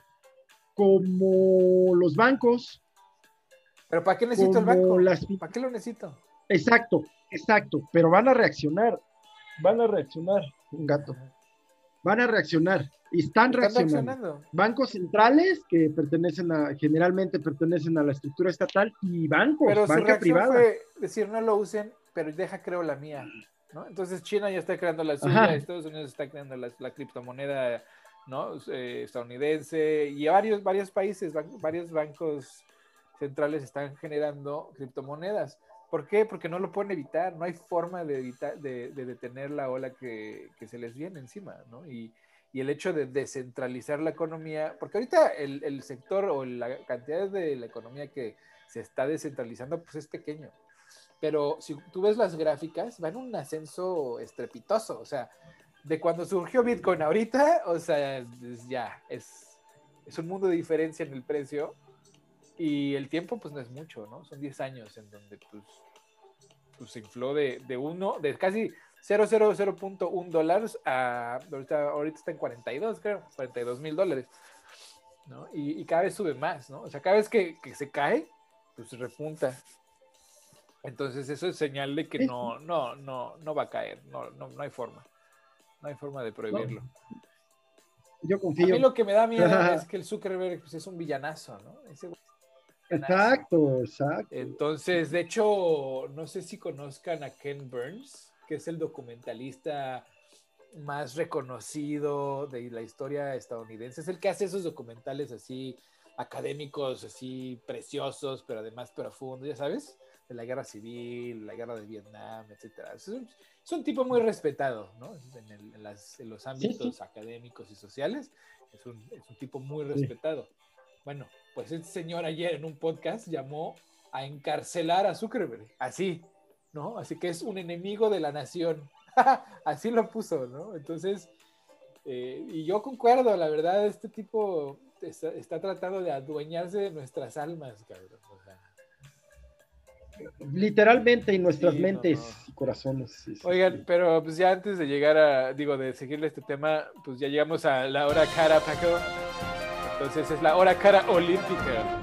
como los bancos. ¿Pero para qué necesito el banco? Las... ¿Para qué lo necesito? Exacto, exacto, pero van a reaccionar, van a reaccionar, un gato, van a reaccionar y están, reaccionando. Bancos centrales que pertenecen a, generalmente pertenecen a la estructura estatal y bancos, pero banca privada. Fue decir, no lo usen, pero deja creo la mía. ¿no? Entonces China ya está creando la suya, Estados Unidos está creando la, la criptomoneda ¿no? Eh, estadounidense y varios, varios países, varios bancos centrales están generando criptomonedas. ¿Por qué? Porque no lo pueden evitar, no hay forma de, evitar, de, de detener la ola que, que, se les viene encima, ¿no? Y, y, el hecho de descentralizar la economía, porque ahorita el, el, sector o la cantidad de la economía que se está descentralizando, pues es pequeño. Pero si tú ves las gráficas, va en un ascenso estrepitoso, o sea, de cuando surgió Bitcoin ahorita, o sea, es, ya, es, es un mundo de diferencia en el precio y el tiempo, pues no es mucho, ¿no? Son 10 años en donde, pues, pues se infló de, de uno, de casi 0,00.1 dólares a, ahorita, ahorita está en 42, creo, 42 mil dólares, ¿no? Y, y, cada vez sube más, ¿no? O sea, cada vez que, que se cae, pues repunta. Entonces eso es señal de que no, no, no, no va a caer, no, no, no hay forma. No hay forma de prohibirlo. No. Yo confío. A mí lo que me da miedo es que el Zuckerberg pues, es un villanazo, ¿no? Ese Exacto, exacto. Entonces, de hecho, no sé si conozcan a Ken Burns, que es el documentalista más reconocido de la historia estadounidense. Es el que hace esos documentales así académicos, así preciosos, pero además profundos, ya sabes, de la guerra civil, la guerra de Vietnam, etcétera. Es un, es un tipo muy respetado, ¿no? En, el, en, las, en los ámbitos sí, sí. académicos y sociales, es un, es un tipo muy respetado. Bueno, pues este señor ayer en un podcast llamó a encarcelar a Zuckerberg, así, ¿no? Así que es un enemigo de la nación. así lo puso, ¿no? Entonces, eh, y yo concuerdo, la verdad, este tipo está, está, tratando de adueñarse de nuestras almas, cabrón. O sea, Literalmente en nuestras sí, mentes no, no. y corazones. Sí, Oigan, pero pues ya antes de llegar a, digo, de seguirle este tema, pues ya llegamos a la hora cara, Paco. Entonces es la hora cara olímpica.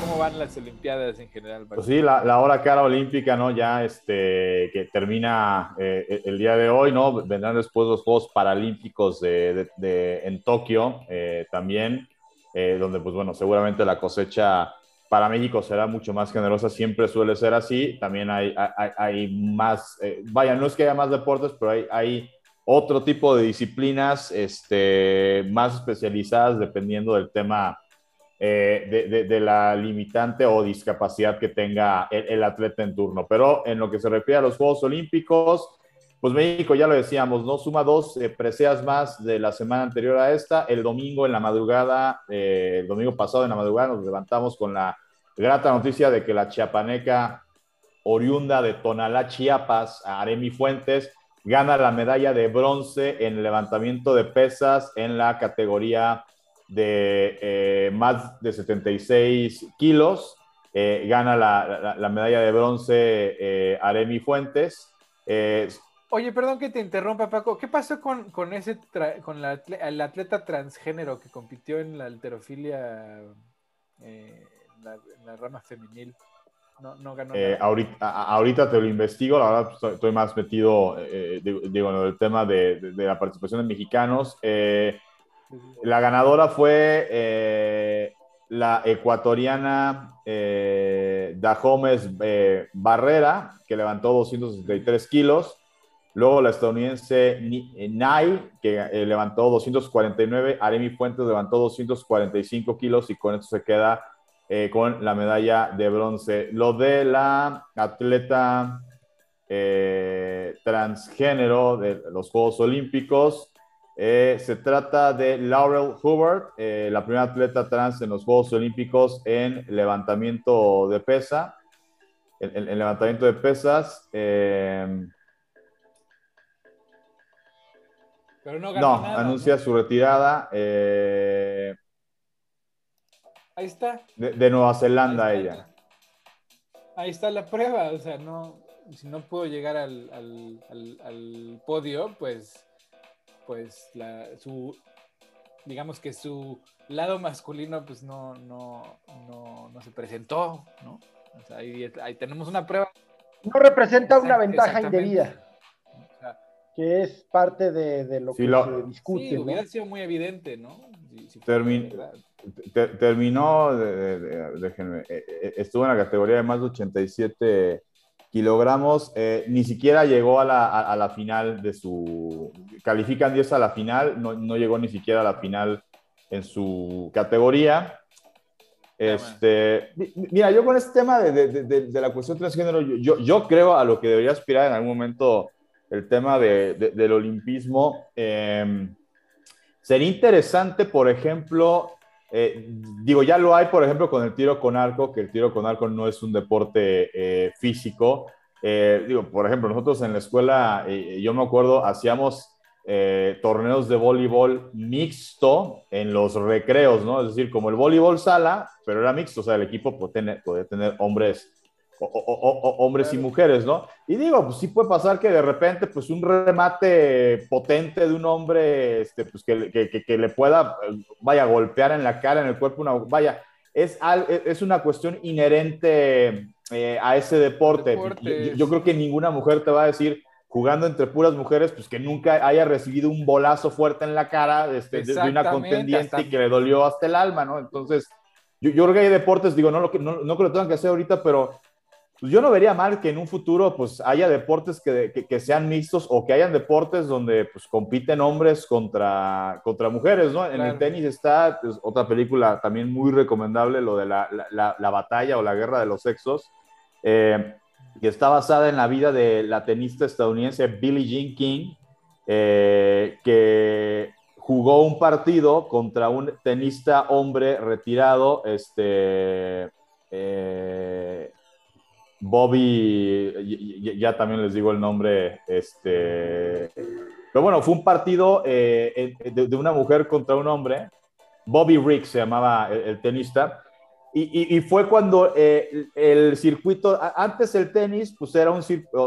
¿Cómo, van las Olimpiadas en general? Pues sí, la, la, hora cara olímpica, ¿no? Ya este, que termina eh, el día de hoy, ¿no? Vendrán después los Juegos Paralímpicos de, de, de en Tokio eh, también, eh, donde pues bueno, seguramente la cosecha para México será mucho más generosa, siempre suele ser así. También hay, hay, hay más, eh, vaya, no es que haya más deportes, pero hay, hay otro tipo de disciplinas este, más especializadas dependiendo del tema eh, de, la limitante o discapacidad que tenga el, el, atleta en turno. Pero en lo que se refiere a los Juegos Olímpicos, pues México, ya lo decíamos, ¿no? Suma dos eh, preseas más de la semana anterior a esta. El domingo en la madrugada, eh, el domingo pasado en la madrugada, nos levantamos con la grata noticia de que la chiapaneca oriunda de Tonalá, Chiapas, Aremi Fuentes, gana la medalla de bronce en el levantamiento de pesas en la categoría de eh, más de 76 kilos. Eh, gana la, la, la, medalla de bronce eh, Aremi Fuentes. Oye, perdón que te interrumpa, Paco. ¿Qué pasó con, con ese con la, el atleta transgénero que compitió en la alterofilia en la rama femenil? No, no ganó eh, ahorita, ahorita, te lo investigo, la verdad estoy, estoy más metido, eh, digo, en el tema de, de, de, la participación de mexicanos. Eh, la ganadora fue eh, la ecuatoriana Dahomes Barrera, que levantó 263 kilos. Luego la estadounidense Nai, que levantó 249. Aremi Fuentes levantó 245 kilos y con esto se queda eh, con la medalla de bronce. Lo de la atleta eh, transgénero de los Juegos Olímpicos, eh, se trata de Laurel Hubert, la primera atleta trans en los Juegos Olímpicos en levantamiento de pesa. En, levantamiento de pesas. no, anuncia su retirada. Ahí está. De, Nueva Zelanda ella. Ahí está la prueba, o sea, no, si no puedo llegar al, podio, pues, pues su, digamos que su lado masculino, pues no, no, no, se presentó, ¿no? O sea, ahí, tenemos una prueba. No representa una ventaja indebida. que es parte de, lo que se discute. Sí, hubiera sido muy evidente, ¿no? Terminó, déjenme, eh, eh, estuvo en la categoría de más de 87 kilogramos, eh, ni siquiera llegó a la, final de su, califican 10 a la final, no, llegó ni siquiera a la final en su categoría. Este, mira, yo con este tema de, la cuestión transgénero, yo, yo creo a lo que debería aspirar en algún momento el tema del olimpismo. Em, sería interesante, por ejemplo, eh, digo, ya lo hay, por ejemplo, con el tiro con arco, que el tiro con arco no es un deporte eh, físico. Eh, digo, por ejemplo, nosotros en la escuela, yo me acuerdo, hacíamos torneos de voleibol mixto en los recreos, ¿no? Es decir, como el voleibol sala, pero era mixto, o sea, el equipo podía podía tener hombres o, hombres y mujeres, ¿no? Y digo, pues sí puede pasar que de repente, pues un remate potente de un hombre, este, pues que, que, que le pueda, vaya, golpear en la cara, en el cuerpo, una, vaya, es, es una cuestión inherente eh, a ese deporte. Yo, creo que ninguna mujer te va a decir, jugando entre puras mujeres, pues que nunca haya recibido un bolazo fuerte en la cara este, de, una contendiente y que le dolió hasta el alma, ¿no? Entonces, yo, yo creo que hay deportes, digo, no, lo que, no, no que lo tengan que hacer ahorita, pero pues yo no vería mal que en un futuro pues haya deportes que, que, sean mixtos o que hayan deportes donde pues compiten hombres contra, contra mujeres, ¿no? En el tenis está pues, otra película también muy recomendable, lo de la, la, la, batalla o la guerra de los sexos, eh, que está basada en la vida de la tenista estadounidense Billie Jean King, eh, que jugó un partido contra un tenista hombre retirado, este... Eh, Bobby, ya también les digo el nombre, este, pero bueno, fue un partido eh, de, una mujer contra un hombre, Bobby Rick se llamaba el, tenista, y, fue cuando eh, el, circuito, antes el tenis, pues era, un,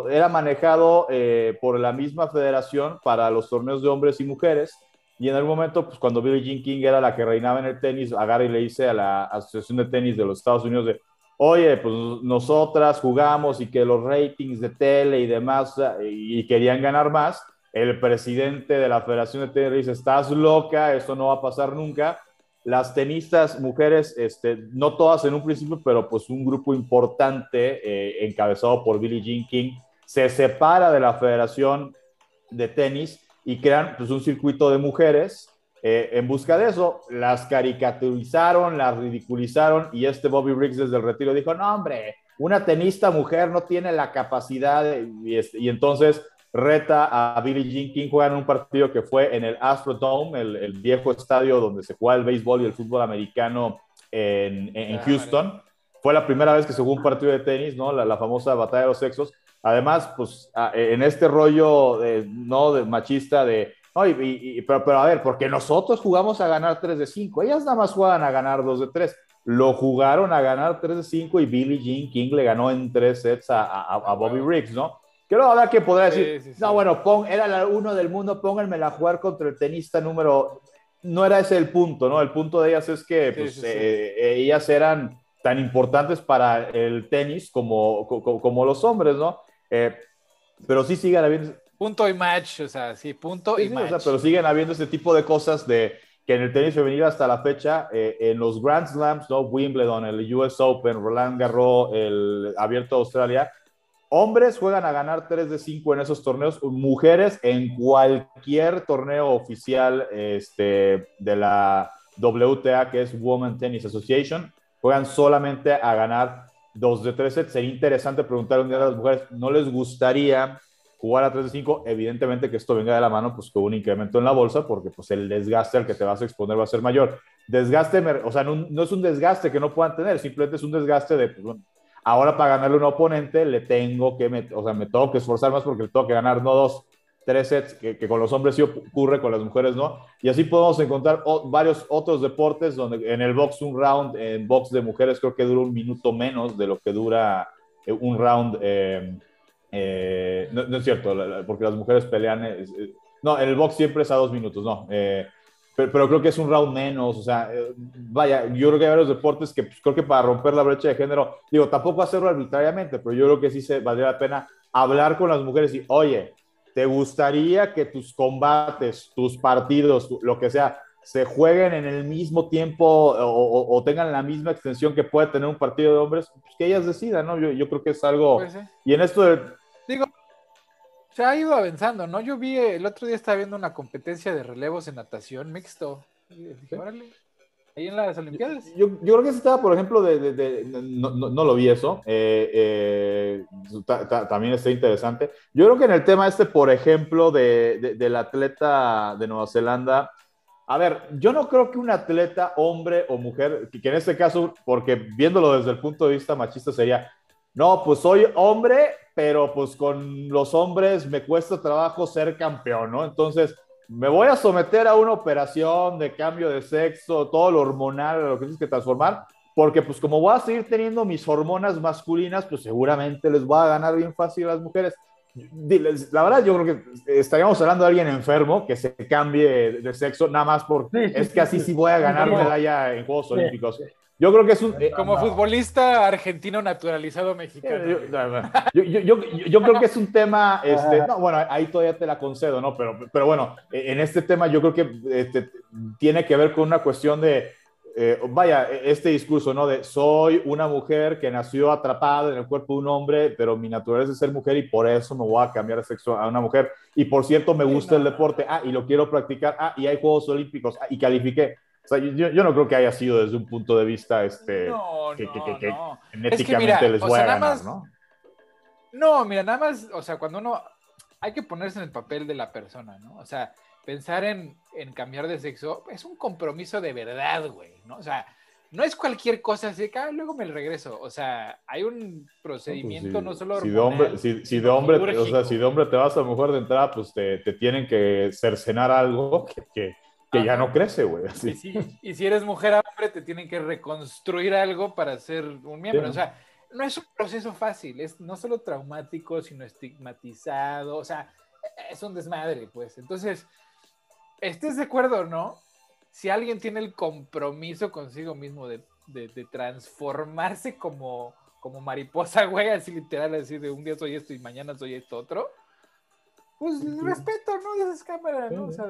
era manejado eh, por la misma federación para los torneos de hombres y mujeres, y en algún momento, pues cuando Billie Jean King era la que reinaba en el tenis, agarra y le dice a la Asociación de Tenis de los Estados Unidos de, oye, pues nosotras jugamos y que los ratings de tele y demás, y querían ganar más, el presidente de la Federación de Tenis dice, estás loca, esto no va a pasar nunca. Las tenistas mujeres, este, no todas en un principio, pero pues un grupo importante eh, encabezado por Billie Jean King, se separa de la Federación de Tenis y crean pues, un circuito de mujeres eh, en busca de eso, las caricaturizaron, las ridiculizaron y este Bobby Riggs desde el retiro dijo, no hombre, una tenista mujer no tiene la capacidad este, y, entonces reta a Billie Jean King, juega en un partido que fue en el Astrodome, el, el viejo estadio donde se juega el béisbol y el fútbol americano en, en, ah, Houston. Fue la primera vez que se jugó un partido de tenis, ¿no? La, la famosa batalla de los sexos. Además, pues en este rollo, ¿no? De machista de pero, pero a ver, porque nosotros jugamos a ganar 3 de 5, ellas nada más juegan a ganar 2 de 3. Lo jugaron a ganar 3 de 5 y Billie Jean King le ganó en 3 sets a, a, Bobby Riggs, ¿no? Que luego habrá que poder decir, no, bueno, pon, era la uno del mundo, pónganmela a jugar contra el tenista número. No era ese el punto, ¿no? El punto de ellas es que pues, eh, ellas eran tan importantes para el tenis como, como, como los hombres, ¿no? Eh, pero sí sigan habiendo, Punto y match, o sea, sí, punto y match. pero siguen habiendo este tipo de cosas de que en el tenis femenil hasta la fecha, eh, en los Grand Slams, ¿no? Wimbledon, el US Open, Roland Garros, el Abierto de Australia, hombres juegan a ganar 3 de 5 en esos torneos, mujeres en cualquier torneo oficial este, de la WTA, que es Women Tennis Association, juegan solamente a ganar dos de tres sets. Sería interesante preguntar un día a las mujeres, ¿no les gustaría jugar a 3 de 5? Evidentemente que esto venga de la mano pues con un incremento en la bolsa, porque pues el desgaste al que te vas a exponer va a ser mayor. Desgaste, o sea, no, es un desgaste que no puedan tener, simplemente es un desgaste de, pues, ahora para ganarle a un oponente le tengo que, o sea, me tengo que esforzar más porque le tengo que ganar no dos, tres sets, que, con los hombres sí ocurre, con las mujeres no. Y así podemos encontrar varios otros deportes donde en el box un round, en box de mujeres creo que dura un minuto menos de lo que dura eh, un round. Em, eh, no, es cierto, porque las mujeres pelean. no, en el box siempre es a dos minutos, no. Eh, pero, creo que es un round menos, o sea, vaya, yo creo que hay varios deportes que pues, creo que para romper la brecha de género, digo, tampoco hacerlo arbitrariamente, pero yo creo que sí se valdría la pena hablar con las mujeres y, oye, ¿Te gustaría que tus combates, tus partidos, lo que sea, se jueguen en el mismo tiempo o, tengan la misma extensión que puede tener un partido de hombres? Pues que ellas decidan, ¿no? Yo, creo que es algo... Pues y en esto de... Digo, se ha ido avanzando, ¿no? Yo vi, el otro día estaba viendo una competencia de relevos en natación mixto. Y dije, órale, ahí en las Olimpiadas. Yo, yo creo que se estaba, por ejemplo, de, de, no, no, lo vi eso, eh, eh, también está interesante. Yo creo que en el tema este, por ejemplo, del atleta de Nueva Zelanda, a ver, yo no creo que un atleta, hombre o mujer, que, en este caso, porque viéndolo desde el punto de vista machista sería, no, pues soy hombre, pero pues con los hombres me cuesta trabajo ser campeón, ¿no? Entonces, me voy a someter a una operación de cambio de sexo, todo lo hormonal, lo que tienes que transformar, porque pues como voy a seguir teniendo mis hormonas masculinas, pues seguramente les voy a ganar bien fácil a las mujeres. La verdad, yo creo que estaríamos hablando de alguien enfermo que se cambie de sexo, nada más porque es que así sí voy a ganar medalla en Juegos Olímpicos. Yo creo que es un... Eh, Como futbolista argentino naturalizado mexicano. Yo, yo, yo, yo, creo que es un tema, este, no, bueno, ahí todavía te la concedo, ¿no? Pero, pero bueno, en este tema yo creo que este, tiene que ver con una cuestión de, eh, vaya, este discurso, ¿no? De soy una mujer que nació atrapada en el cuerpo de un hombre, pero mi naturaleza es ser mujer y por eso me voy a cambiar de sexo a una mujer. Y por cierto, me gusta el deporte, ah, y lo quiero practicar, ah, y hay Juegos Olímpicos, ah, y califiqué yo, no creo que haya sido desde un punto de vista este, que, genéticamente les voy a ganar, ¿no? No, mira, nada más, o sea, cuando uno hay que ponerse en el papel de la persona, ¿no? O sea, pensar en, cambiar de sexo es un compromiso de verdad, güey, ¿no? O sea, no es cualquier cosa así que ah, luego me regreso. O sea, hay un procedimiento no, pues solo si de hombre, si, de hombre, o sea, si de hombre te vas a mujer de entrada, pues te, te tienen que cercenar algo que, que ya no crece, güey. Y, si, eres mujer hombre, te tienen que reconstruir algo para ser un miembro. O sea, no es un proceso fácil, es no solo traumático, sino estigmatizado. O sea, es un desmadre, pues. Entonces, estés de acuerdo no, si alguien tiene el compromiso consigo mismo de, transformarse como, como mariposa, güey, así literal, así de un día soy esto y mañana soy esto otro, pues respeto, ¿no? Esas cámaras, ¿no? O sea,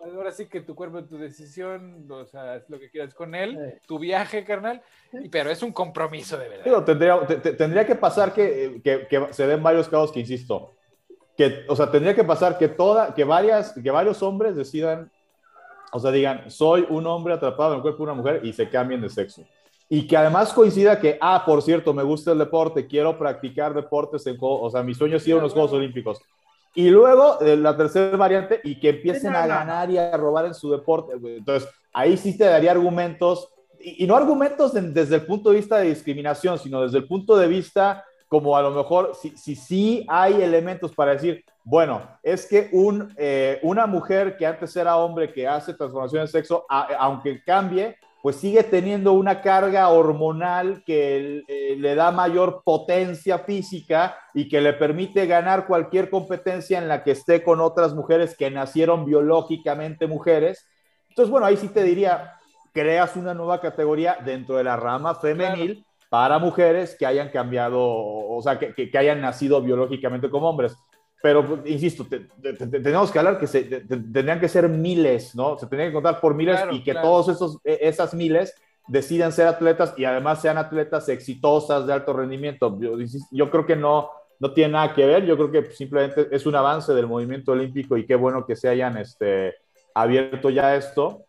ahora sí que tu cuerpo, tu decisión, o sea, es lo que quieras con él, tu viaje, carnal, pero es un compromiso de verdad. tendría, tendría que pasar que, que, que, se den varios casos que, insisto, que, o sea, tendría que pasar que, toda, que, varias, que varios hombres decidan, o sea, digan, soy un hombre atrapado en el cuerpo de una mujer y se cambien de sexo. Y que además coincida que, ah, por cierto, me gusta el deporte, quiero practicar deportes en o sea, mi sueño es ir a los Juegos Olímpicos y luego eh, la tercera variante, y que empiecen a ganar y a robar en su deporte. Entonces, ahí sí te daría argumentos, y, no argumentos desde el punto de vista de discriminación, sino desde el punto de vista como a lo mejor, si sí si, hay elementos para decir, bueno, es que un, eh, una mujer que antes era hombre que hace transformación de sexo, aunque cambie, pues sigue teniendo una carga hormonal que eh, le da mayor potencia física y que le permite ganar cualquier competencia en la que esté con otras mujeres que nacieron biológicamente mujeres. Entonces, bueno, ahí sí te diría, creas una nueva categoría dentro de la rama femenil para mujeres que hayan cambiado, o sea, que, que hayan nacido biológicamente como hombres. Pero, insisto, tenemos que hablar que se, tendrían que ser miles, ¿no? Se tendrían que contar por miles y que todos esos, e, esas miles decidan ser atletas y además sean atletas exitosas de alto rendimiento. Yo, creo que no, no tiene nada que ver, yo creo que simplemente es un avance del movimiento olímpico y qué bueno que se hayan este, abierto ya esto.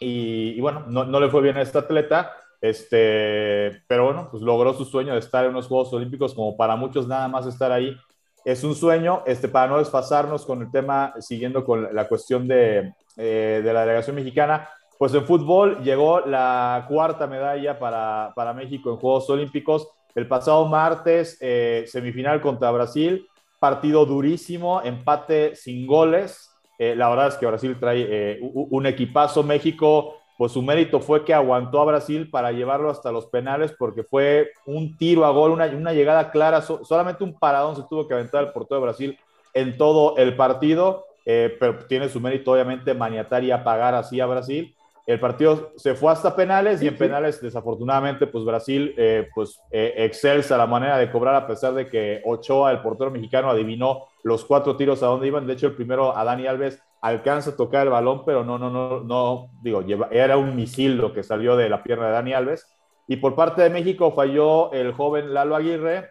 Y, bueno, no, no, le fue bien a este atleta, Este, pero bueno, pues logró su sueño de estar en unos Juegos Olímpicos, como para muchos nada más estar ahí. Es un sueño, este, para no desfasarnos con el tema, siguiendo con la cuestión de, eh, de la delegación mexicana, pues en fútbol llegó la cuarta medalla para, para México en Juegos Olímpicos. El pasado martes, eh, semifinal contra Brasil, partido durísimo, empate sin goles. Eh, la verdad es que Brasil trae un equipazo. México pues su mérito fue que aguantó a Brasil para llevarlo hasta los penales porque fue un tiro a gol, una, una llegada clara, solamente un paradón se tuvo que aventar el portero de Brasil en todo el partido, eh, pero tiene su mérito obviamente maniatar y apagar así a Brasil. El partido se fue hasta penales y en penales desafortunadamente pues Brasil eh, pues eh, excelsa la manera de cobrar a pesar de que Ochoa, el portero mexicano, adivinó los cuatro tiros a dónde iban. De hecho el primero a Dani Alves alcanza a tocar el balón, pero no, no, no, no, digo, era un misil lo que salió de la pierna de Dani Alves. Y por parte de México falló el joven Lalo Aguirre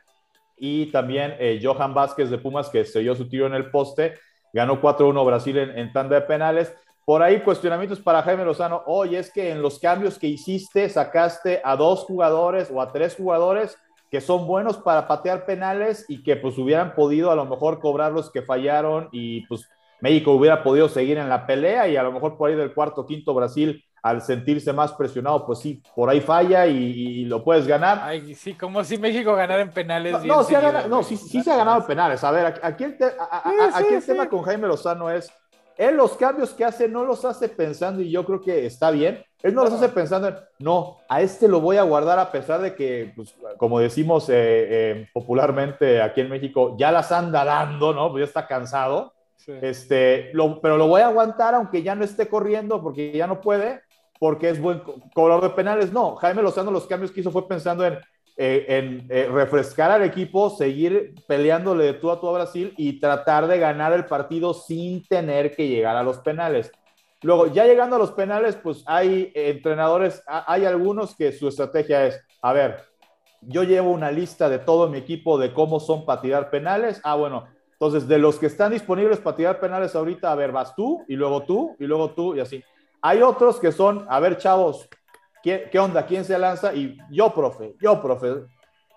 y también eh, Johan Vázquez de Pumas, que selló su tiro en el poste. Ganó 4-1 Brasil en, tanda de penales. Por ahí cuestionamientos para Jaime Lozano. Oye, es que en los cambios que hiciste sacaste a dos jugadores o a tres jugadores que son buenos para patear penales y que pues hubieran podido a lo mejor cobrar los que fallaron y pues México hubiera podido seguir en la pelea y a lo mejor por ahí del cuarto, quinto Brasil, al sentirse más presionado, pues sí, por ahí falla y, lo puedes ganar. Ay, sí, como si México ganara en penales. No, no, sí, no sí, sí, se ha ganado en penales. A ver, aquí el, aquí el tema con Jaime Lozano es, él los cambios que hace no los hace pensando y yo creo que está bien. Él no los hace pensando en, no, a este lo voy a guardar a pesar de que, pues, como decimos eh, eh, popularmente aquí en México, ya las anda dando, ¿no? Pues ya está cansado. Este, pero lo voy a aguantar aunque ya no esté corriendo porque ya no puede, porque es buen cobrador de penales. No, Jaime Lozano los cambios que hizo fue pensando en, eh, en eh, refrescar al equipo, seguir peleándole de tú a tú a Brasil y tratar de ganar el partido sin tener que llegar a los penales. Luego, ya llegando a los penales, pues hay entrenadores, hay algunos que su estrategia es, a ver, yo llevo una lista de todo mi equipo de cómo son para tirar penales. Ah, bueno, entonces, de los que están disponibles para tirar penales ahorita, a ver, vas tú, y luego tú, y luego tú, y así. Hay otros que son, a ver, chavos, ¿qué, onda? ¿Quién se lanza? Y yo, profe, yo, profe.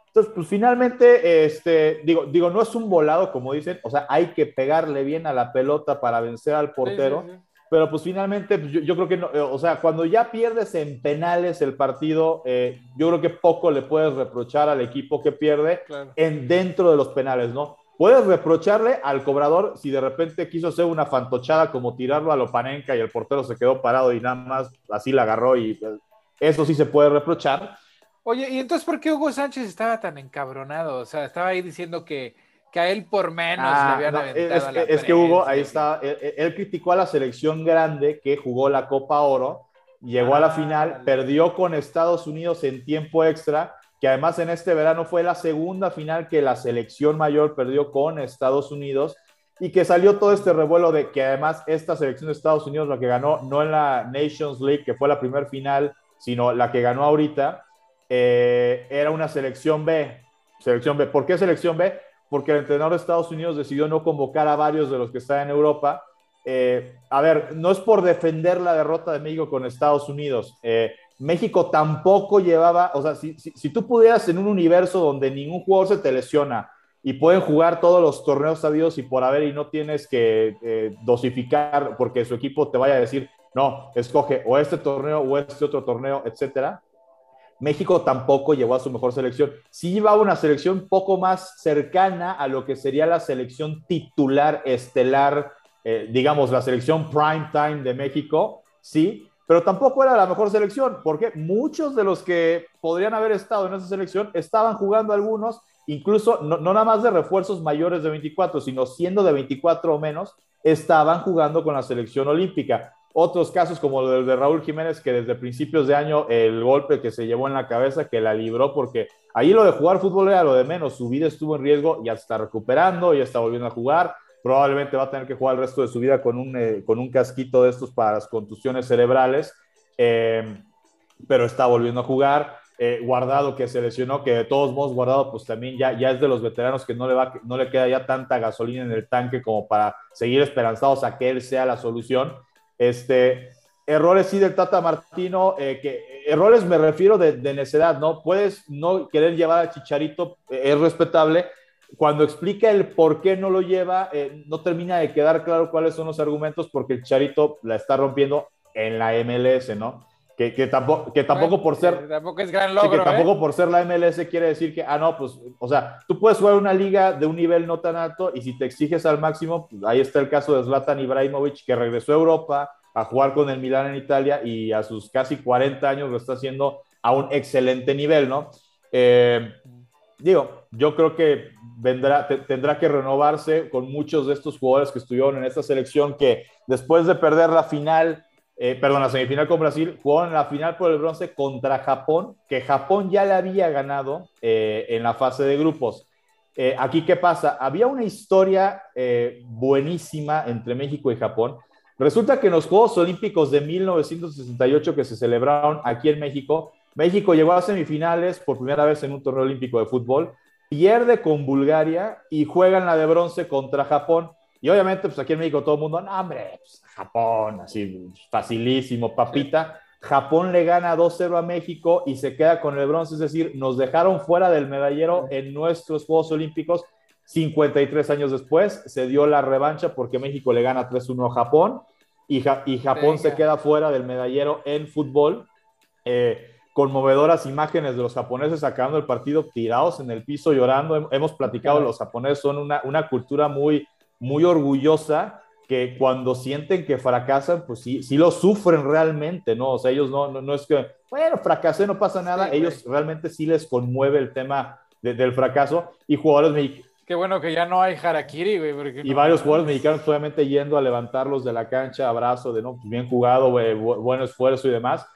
Entonces, pues finalmente, este, digo, digo, no es un volado, como dicen, o sea, hay que pegarle bien a la pelota para vencer al portero. Pero pues finalmente, pues, yo, creo que, no, eh, o sea, cuando ya pierdes en penales el partido, eh, yo creo que poco le puedes reprochar al equipo que pierde en dentro de los penales, ¿no? Puedes reprocharle al cobrador si de repente quiso hacer una fantochada como tirarlo a Lopanenka y el portero se quedó parado y nada más así la agarró y pues, eso sí se puede reprochar. Oye, ¿y entonces por qué Hugo Sánchez estaba tan encabronado? O sea, estaba ahí diciendo que, que a él por menos le ah, habían aventado es, la es que Hugo, ahí está, él, criticó a la selección grande que jugó la Copa Oro, llegó a la ah, final, perdió con Estados Unidos en tiempo extra que además en este verano fue la segunda final que la selección mayor perdió con Estados Unidos y que salió todo este revuelo de que además esta selección de Estados Unidos, la que ganó no en la Nations League, que fue la primera final, sino la que ganó ahorita, eh, era una selección B. Selección B. ¿Por qué selección B? Porque el entrenador de Estados Unidos decidió no convocar a varios de los que están en Europa. Eh, a ver, no es por defender la derrota de México con Estados Unidos. Eh, México tampoco llevaba, o sea, si, si, tú pudieras en un universo donde ningún jugador se te lesiona y pueden jugar todos los torneos sabidos y por haber y no tienes que eh, dosificar porque su equipo te vaya a decir, no, escoge o este torneo o este otro torneo, etcétera. México tampoco llevó a su mejor selección. Sí llevaba una selección poco más cercana a lo que sería la selección titular estelar, eh, digamos, la selección prime time de México, sí, pero tampoco era la mejor selección, porque muchos de los que podrían haber estado en esa selección estaban jugando algunos, incluso no, nada más de refuerzos mayores de 24, sino siendo de 24 o menos, estaban jugando con la selección olímpica. Otros casos como el de Raúl Jiménez, que desde principios de año el golpe que se llevó en la cabeza, que la libró, porque ahí lo de jugar fútbol era lo de menos, su vida estuvo en riesgo, ya está recuperando, ya está volviendo a jugar, probablemente va a tener que jugar el resto de su vida con un, eh, con un casquito de estos para las contusiones cerebrales, eh, pero está volviendo a jugar. Eh, guardado que se lesionó, que de todos modos Guardado pues también ya, ya es de los veteranos que no le, va, no le queda ya tanta gasolina en el tanque como para seguir esperanzados a que él sea la solución. Este, errores sí del Tata Martino, que errores me refiero de, de, necedad, ¿no? Puedes no querer llevar al Chicharito, es respetable. Cuando explica el por qué no lo lleva, eh, no termina de quedar claro cuáles son los argumentos porque el Chicharito la está rompiendo en la MLS, ¿no? Que, que, tampoco, que tampoco por ser. Tampoco es gran logro. que tampoco por ser la MLS quiere decir que, ah, no, pues, o sea, tú puedes jugar una liga de un nivel no tan alto y si te exiges al máximo, pues, ahí está el caso de Zlatan Ibrahimovic, que regresó a Europa, a jugar con el Milán en Italia y a sus casi 40 años lo está haciendo a un excelente nivel, ¿no? Eh, digo, yo creo que vendrá, tendrá que renovarse con muchos de estos jugadores que estuvieron en esta selección que después de perder la final, eh, perdón, la semifinal con Brasil, jugaron la final por el bronce contra Japón, que Japón ya le había ganado eh, en la fase de grupos. aquí, ¿qué pasa? Había una historia buenísima entre México y Japón Resulta que en los Juegos Olímpicos de 1968 que se celebraron aquí en México, México llegó a semifinales por primera vez en un torneo olímpico de fútbol, pierde con Bulgaria y juega en la de bronce contra Japón. Y obviamente, pues aquí en México todo el mundo, no, hombre, pues, Japón, así facilísimo, papita. Japón le gana 2-0 a México y se queda con el bronce, es decir, nos dejaron fuera del medallero en nuestros Juegos Olímpicos 53 años después se dio la revancha porque México le gana 3-1 a Japón y, y Japón se queda fuera del medallero en fútbol. Eh, conmovedoras imágenes de los japoneses acabando el partido tirados en el piso llorando. Hemos platicado, los japoneses son una, una cultura muy, muy orgullosa que cuando sienten que fracasan, pues sí, sí lo sufren realmente, ¿no? O sea, ellos no, no, es que, bueno, fracasé, no pasa nada, ellos realmente sí les conmueve el tema del fracaso y jugadores Qué bueno que ya no hay harakiri, güey. y varios jugadores mexicanos obviamente yendo a levantarlos de la cancha, abrazo de, no, pues bien jugado, buen esfuerzo y demás.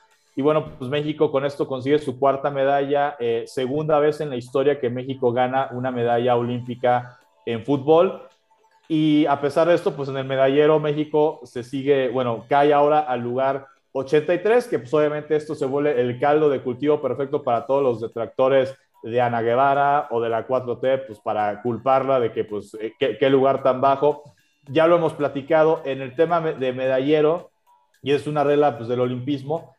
Y bueno, pues México con esto consigue su cuarta medalla, eh, segunda vez en la historia que México gana una medalla olímpica en fútbol. Y a pesar de esto, pues en el medallero México se sigue, bueno, cae ahora al lugar 83, que pues obviamente esto se vuelve el caldo de cultivo perfecto para todos los detractores de Ana Guevara o de la 4T, pues para culparla de que, pues, eh, qué, lugar tan bajo. Ya lo hemos platicado en el tema de medallero, y es una regla pues, del olimpismo.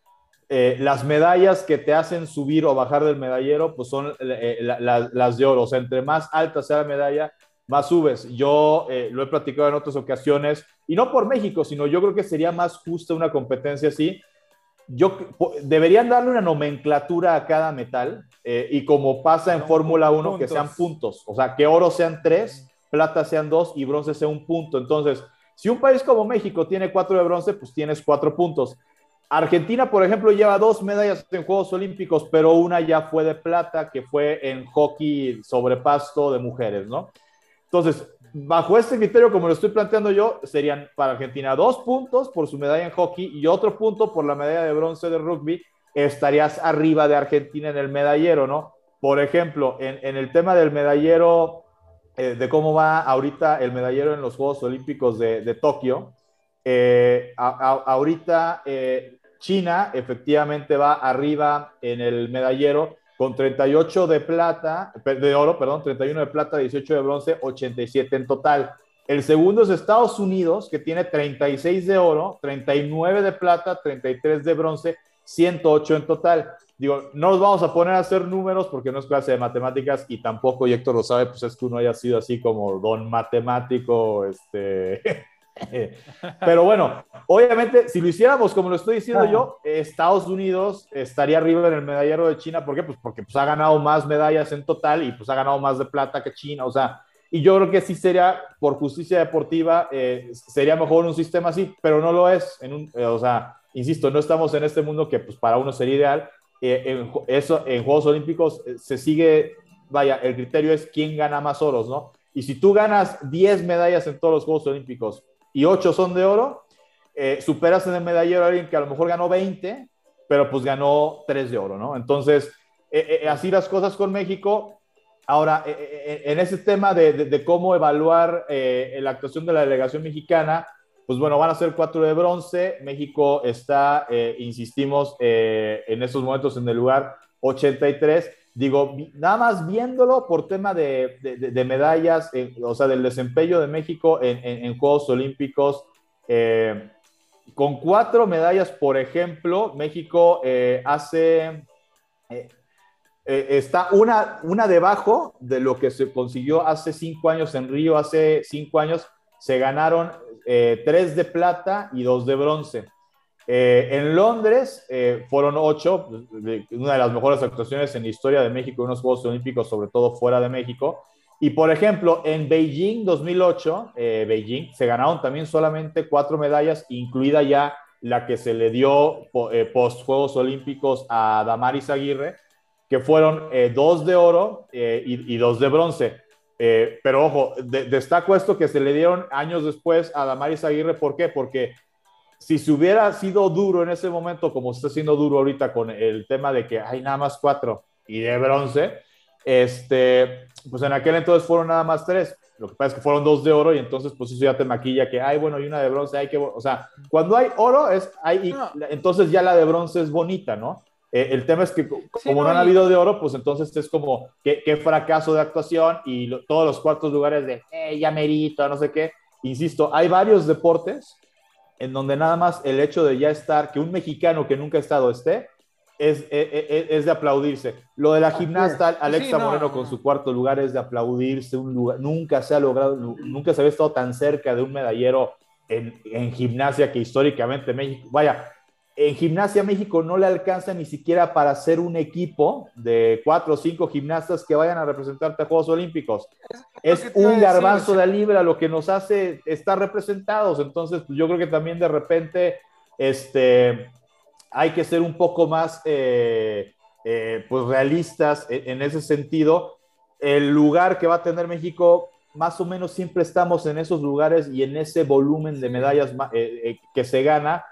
Eh, las medallas que te hacen subir o bajar del medallero, pues son eh, las de oro. O sea, entre más alta sea la medalla, más subes. Yo lo he platicado en otras ocasiones, y no por México, sino yo creo que sería más justa una competencia así, yo deberían darle una nomenclatura a cada metal eh, y como pasa en Fórmula 1, que sean puntos. O sea, que oro sean tres, plata sean dos y bronce sea un punto. Entonces, si un país como México tiene cuatro de bronce, pues tienes cuatro puntos. Argentina, por ejemplo, lleva dos medallas en Juegos Olímpicos, pero una ya fue de plata, que fue en hockey sobre pasto de mujeres, ¿no? Entonces, bajo este criterio, como lo estoy planteando yo, serían para Argentina dos puntos por su medalla en hockey y otro punto por la medalla de bronce de rugby. Estarías arriba de Argentina en el medallero, ¿no? Por ejemplo, en, el tema del medallero, eh, de cómo va ahorita el medallero en los Juegos Olímpicos de, Tokio, eh, ahorita eh, China efectivamente va arriba en el medallero con 38 de plata, de oro, perdón, 31 de plata, 18 de bronce, 87 en total. El segundo es Estados Unidos, que tiene 36 de oro, 39 de plata, 33 de bronce, 108 en total. Digo, no nos vamos a poner a hacer números porque no es clase de matemáticas y tampoco, y Héctor lo sabe, pues es que uno haya sido así como don matemático, este, Pero bueno, obviamente, si lo hiciéramos como lo estoy diciendo yo, Estados Unidos estaría arriba en el medallero de China. ¿Por qué? Pues porque pues, ha ganado más medallas en total y pues ha ganado más de plata que China. O sea, y yo creo que sí sería, por justicia deportiva, eh, sería mejor un sistema así, pero no lo es. En un, eh, o sea, insisto, no estamos en este mundo que pues para uno sería ideal. Eh, en, eso, en Juegos Olímpicos se sigue, vaya, el criterio es quién gana más oros, ¿no? Y si tú ganas 10 medallas en todos los Juegos Olímpicos, y 8 son de oro, eh, superas en el medallero a alguien que a lo mejor ganó 20, pero pues ganó 3 de oro, ¿no? Entonces, eh, eh, así las cosas con México. Ahora, en ese tema de, cómo evaluar la actuación de la delegación mexicana, pues bueno, van a ser 4 de bronce. México está, insistimos, en estos momentos en el lugar 83 digo, nada más viéndolo por tema de, medallas, o sea, del desempeño de México en, Juegos Olímpicos, eh, con cuatro medallas, por ejemplo, México eh, hace, eh, eh, está una, una debajo de lo que se consiguió hace cinco años en Río, hace cinco años se ganaron tres de plata y dos de bronce. En Londres fueron ocho, una de las mejores actuaciones en la historia de México en unos Juegos Olímpicos, sobre todo fuera de México. Y por ejemplo, en Beijing 2008, eh, Beijing, se ganaron también solamente cuatro medallas, incluida ya la que se le dio eh, post Juegos Olímpicos a Damaris Aguirre, que fueron eh, dos de oro y, dos de bronce. pero ojo, destaco esto que se le dieron años después a Damaris Aguirre. ¿Por qué? Porque si se hubiera sido duro en ese momento, como está siendo duro ahorita con el tema de que hay nada más cuatro y de bronce, este, pues en aquel entonces fueron nada más tres. Lo que pasa es que fueron dos de oro y entonces pues eso ya te maquilla que, ay, bueno, y una de bronce, hay que, o sea, cuando hay oro es, hay, entonces ya la de bronce es bonita, ¿no? Eh, el tema es que como no, han habido de oro, pues entonces es como, qué, qué fracaso de actuación y todos los cuartos lugares de, eh, ya merito, no sé qué. Insisto, hay varios deportes en donde nada más el hecho de ya estar, que un mexicano que nunca ha estado esté, es, es, de aplaudirse. Lo de la gimnasta Alexa Moreno con su cuarto lugar es de aplaudirse. Un lugar, nunca se ha logrado, nunca se había estado tan cerca de un medallero en, en gimnasia que históricamente México, vaya, en gimnasia México no le alcanza ni siquiera para ser un equipo de cuatro o cinco gimnastas que vayan a representarte a Juegos Olímpicos. Es, un garbanzo de libra lo que nos hace estar representados. Entonces, pues, yo creo que también de repente, este, hay que ser un poco más eh, eh, pues realistas en, ese sentido. El lugar que va a tener México, más o menos siempre estamos en esos lugares y en ese volumen de medallas eh, que se gana.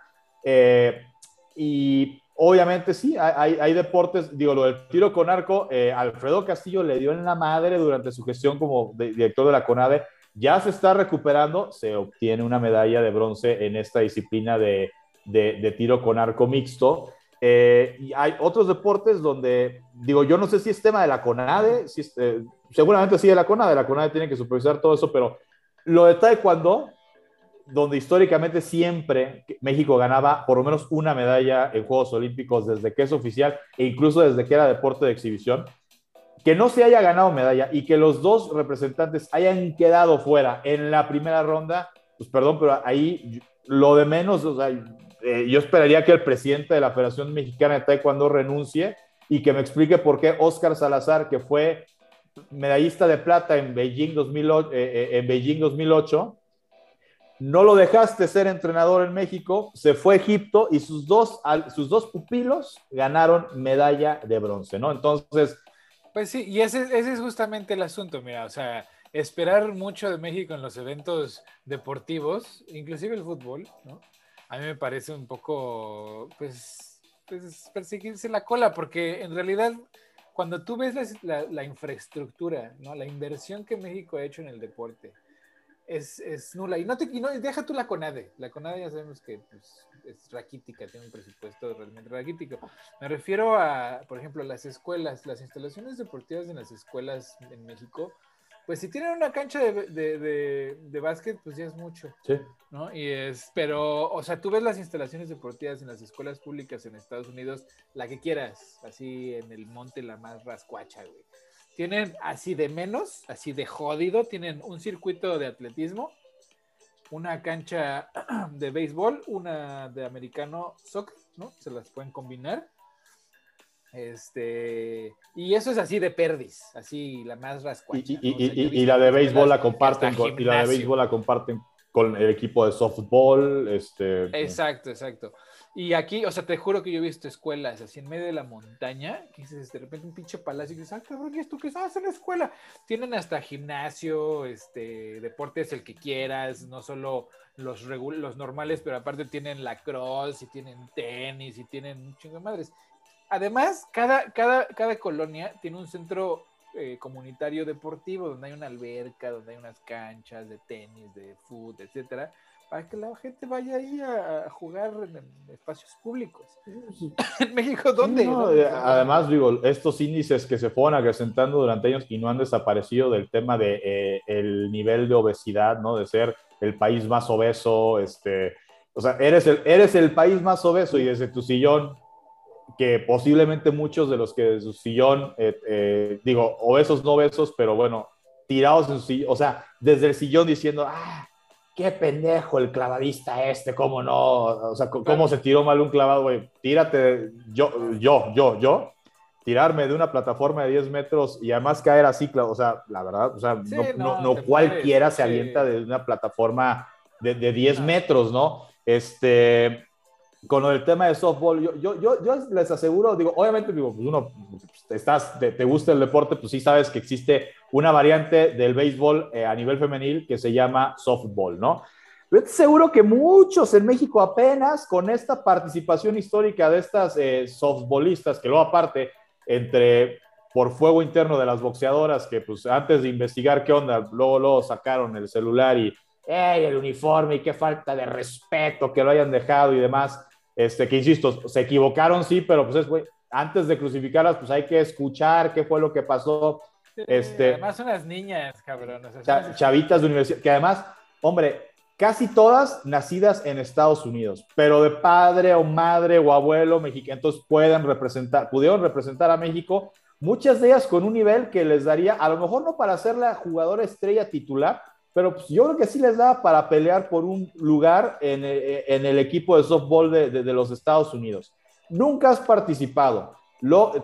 Y obviamente sí, hay, hay, deportes, digo, lo del tiro con arco, Alfredo Castillo le dio en la madre durante su gestión como director de la CONADE. Ya se está recuperando, se obtiene una medalla de bronce en esta disciplina de, de, tiro con arco mixto. Eh, y hay otros deportes donde, digo, yo no sé si es tema de la CONADE, si eh, seguramente sí de la CONADE, la CONADE tiene que supervisar todo eso, pero lo de Taekwondo, donde históricamente siempre México ganaba por lo menos una medalla en Juegos Olímpicos desde que es oficial e incluso desde que era deporte de exhibición, que no se haya ganado medalla y que los dos representantes hayan quedado fuera en la primera ronda, pues perdón, pero ahí lo de menos, o sea, eh, yo esperaría que el presidente de la Federación Mexicana de Taekwondo renuncie y que me explique por qué Oscar Salazar, que fue medallista de plata en Beijing, 2008, eh, eh, en Beijing 2008, no lo dejaste ser entrenador en México, se fue a Egipto y sus dos, sus dos pupilos ganaron medalla de bronce, ¿no? Entonces... Pues sí, y ese, es justamente el asunto, mira, o sea, esperar mucho de México en los eventos deportivos, inclusive el fútbol, ¿no? a mí me parece un poco, pues, pues perseguirse la cola, porque en realidad cuando tú ves la, infraestructura, ¿no? la inversión que México ha hecho en el deporte, es, es nula. Y no, te, y no deja tú la CONADE. La CONADE ya sabemos que pues, es raquítica, tiene un presupuesto realmente raquítico. Me refiero a, por ejemplo, las escuelas, las instalaciones deportivas en las escuelas en México pues si tienen una cancha de, de, de, básquet, pues ya es mucho. Sí. ¿no? Y es, pero, o sea, tú ves las instalaciones deportivas en las escuelas públicas en Estados Unidos, la que quieras, así en el monte, la más rascuacha, güey. Tienen así de menos, así de jodido, tienen un circuito de atletismo, una cancha de béisbol, una de americano soccer, ¿no? Se las pueden combinar este, y eso es así de perdis, así la más rascuacha. Y, la de béisbol la comparten con, y la de béisbol la comparten con el equipo de softball. Este, exacto, exacto. Y aquí, o sea, te juro que yo he visto escuelas así en medio de la montaña, que dices, de repente un pinche palacio y dices, ah, cabrón, ¿y esto qué sabes en la escuela? Tienen hasta gimnasio, este, deportes el que quieras, no solo los, los normales, pero aparte tienen lacrosse y tienen tenis y tienen un chingo de madres además, cada, cada, cada colonia tiene un centro eh, comunitario deportivo donde hay una alberca, donde hay unas canchas de tenis, de fútbol, etcétera, para que la gente vaya ahí a, jugar en, espacios públicos. en México, ¿dónde? Eh, además, digo, estos índices que se fueron acrecentando durante años y no han desaparecido del tema de eh, el nivel de obesidad, ¿no? De ser el país más obeso, este, o sea, eres el, eres el país más obeso y desde tu sillón, que posiblemente muchos de los que desde su sillón, eh, eh, digo, obesos, no obesos, pero bueno, tirados en su sillón, o sea, desde el sillón diciendo, ah, qué pendejo el clavadista este, cómo no, o sea, cómo se tiró mal un clavado, güey, tírate, yo, yo, yo, yo, tirarme de una plataforma de 10 metros y además caer así, o sea, la verdad, o sea, no, no, cualquiera se alienta de una plataforma de, de 10 metros, ¿no? Este, con el tema de softball, yo, yo, yo, yo, les aseguro, digo, obviamente, digo, pues uno, estás, te, te, gusta el deporte, pues sí sabes que existe una variante del béisbol eh, a nivel femenil que se llama softball, ¿no? Pero seguro que muchos en México apenas con esta participación histórica de estas eh, softballistas, que luego aparte, entre por fuego interno de las boxeadoras, que pues antes de investigar qué onda, luego, luego sacaron el celular y, ¡Ey, el uniforme! Y qué falta de respeto que lo hayan dejado y demás este, que insisto, se equivocaron, sí, pero pues es, güey, antes de crucificarlas, pues hay que escuchar qué fue lo que pasó. este, además, unas niñas, cabrón. chavitas de universidad, que además, hombre, casi todas nacidas en Estados Unidos, pero de padre o madre o abuelo mexicano, entonces pueden representar, pudieron representar a México, muchas de ellas con un nivel que les daría, a lo mejor no para ser la jugadora estrella titular, pero pues, yo creo que sí les da para pelear por un lugar en, eh, en el equipo de softball de, los Estados Unidos. Nunca has participado.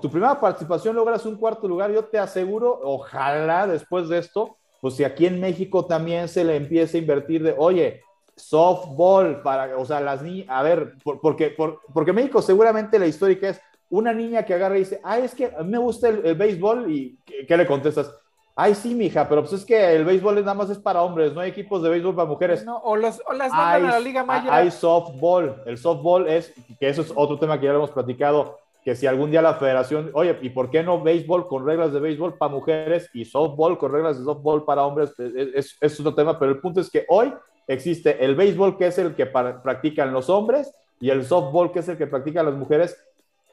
Tu primera participación logras un cuarto lugar, yo te aseguro, ojalá después de esto, pues si aquí en México también se le empiece a invertir de, oye, softball, para, o sea, las niñas, a ver, por, porque, por, porque México seguramente la histórica es una niña que agarra y dice, ay, es que me gusta el, el béisbol, y ¿qué, ¿qué le contestas? Ay, sí, mija, pero pues es que el béisbol nada más es para hombres, no hay equipos de béisbol para mujeres. No, o, los, o las hay, a la Liga Maya. Hay softball. El softball es, que eso es otro tema que ya lo hemos platicado, que si algún día la federación, oye, ¿y por qué no béisbol con reglas de béisbol para mujeres y softball con reglas de softball para hombres? Es, es, otro tema, pero el punto es que hoy existe el béisbol, que es el que practican los hombres, y el softball, que es el que practican las mujeres,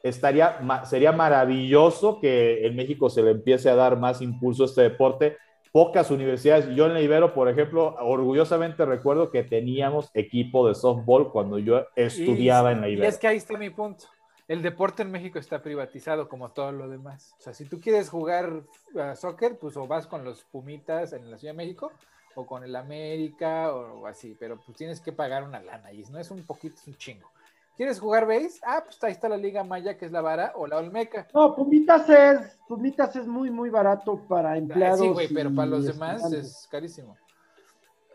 estaría, sería maravilloso que en México se le empiece a dar más impulso a este deporte. Pocas universidades, yo en la Ibero, por ejemplo, orgullosamente recuerdo que teníamos equipo de softball cuando yo estudiaba y, en la Ibero. Y es que ahí está mi punto. El deporte en México está privatizado como todo lo demás. O sea, si tú quieres jugar uh, soccer, pues o vas con los Pumitas en la Ciudad de México o con el América o, o así, pero pues tienes que pagar una lana y no es un poquito, es un chingo. ¿Quieres jugar base? Ah, pues ahí está la Liga Maya, que es la vara, o la Olmeca. No, Pumitas es, Pumitas es muy, muy barato para empleados. Sí, güey, pero para los demás es carísimo.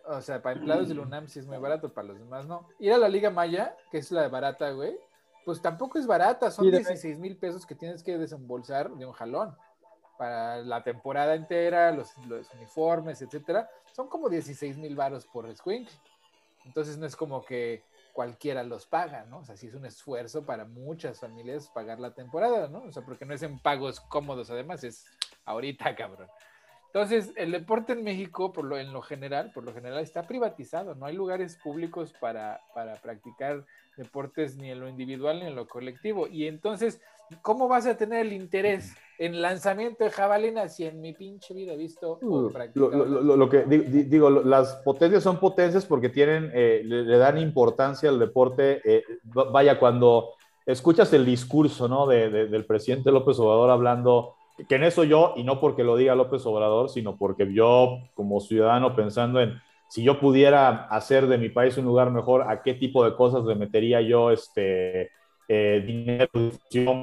O sea, para empleados del UNAM sí es muy barato, para los demás no. Ir a la Liga Maya, que es la barata, güey, pues tampoco es barata, son sí, 16 mil pesos que tienes que desembolsar de un jalón. Para la temporada entera, los, los uniformes, etcétera, son como 16 mil varos por squink. Entonces no es como que cualquiera los paga, ¿no? O sea, sí es un esfuerzo para muchas familias pagar la temporada, ¿no? O sea, porque no es en pagos cómodos, además es ahorita, cabrón. Entonces, el deporte en México, por lo, en lo general, por lo general está privatizado, no hay lugares públicos para, para practicar deportes ni en lo individual ni en lo colectivo. Y entonces, ¿cómo vas a tener el interés en lanzamiento de jabalina si en mi pinche vida he visto uh, lo, lo, lo, que digo, las potencias son potencias porque tienen, eh, le, le, dan importancia al deporte. Eh, vaya, cuando escuchas el discurso ¿no? de, de, del presidente López Obrador hablando, que en eso yo, y no porque lo diga López Obrador, sino porque yo como ciudadano pensando en si yo pudiera hacer de mi país un lugar mejor, a qué tipo de cosas le metería yo este, eh, dinero,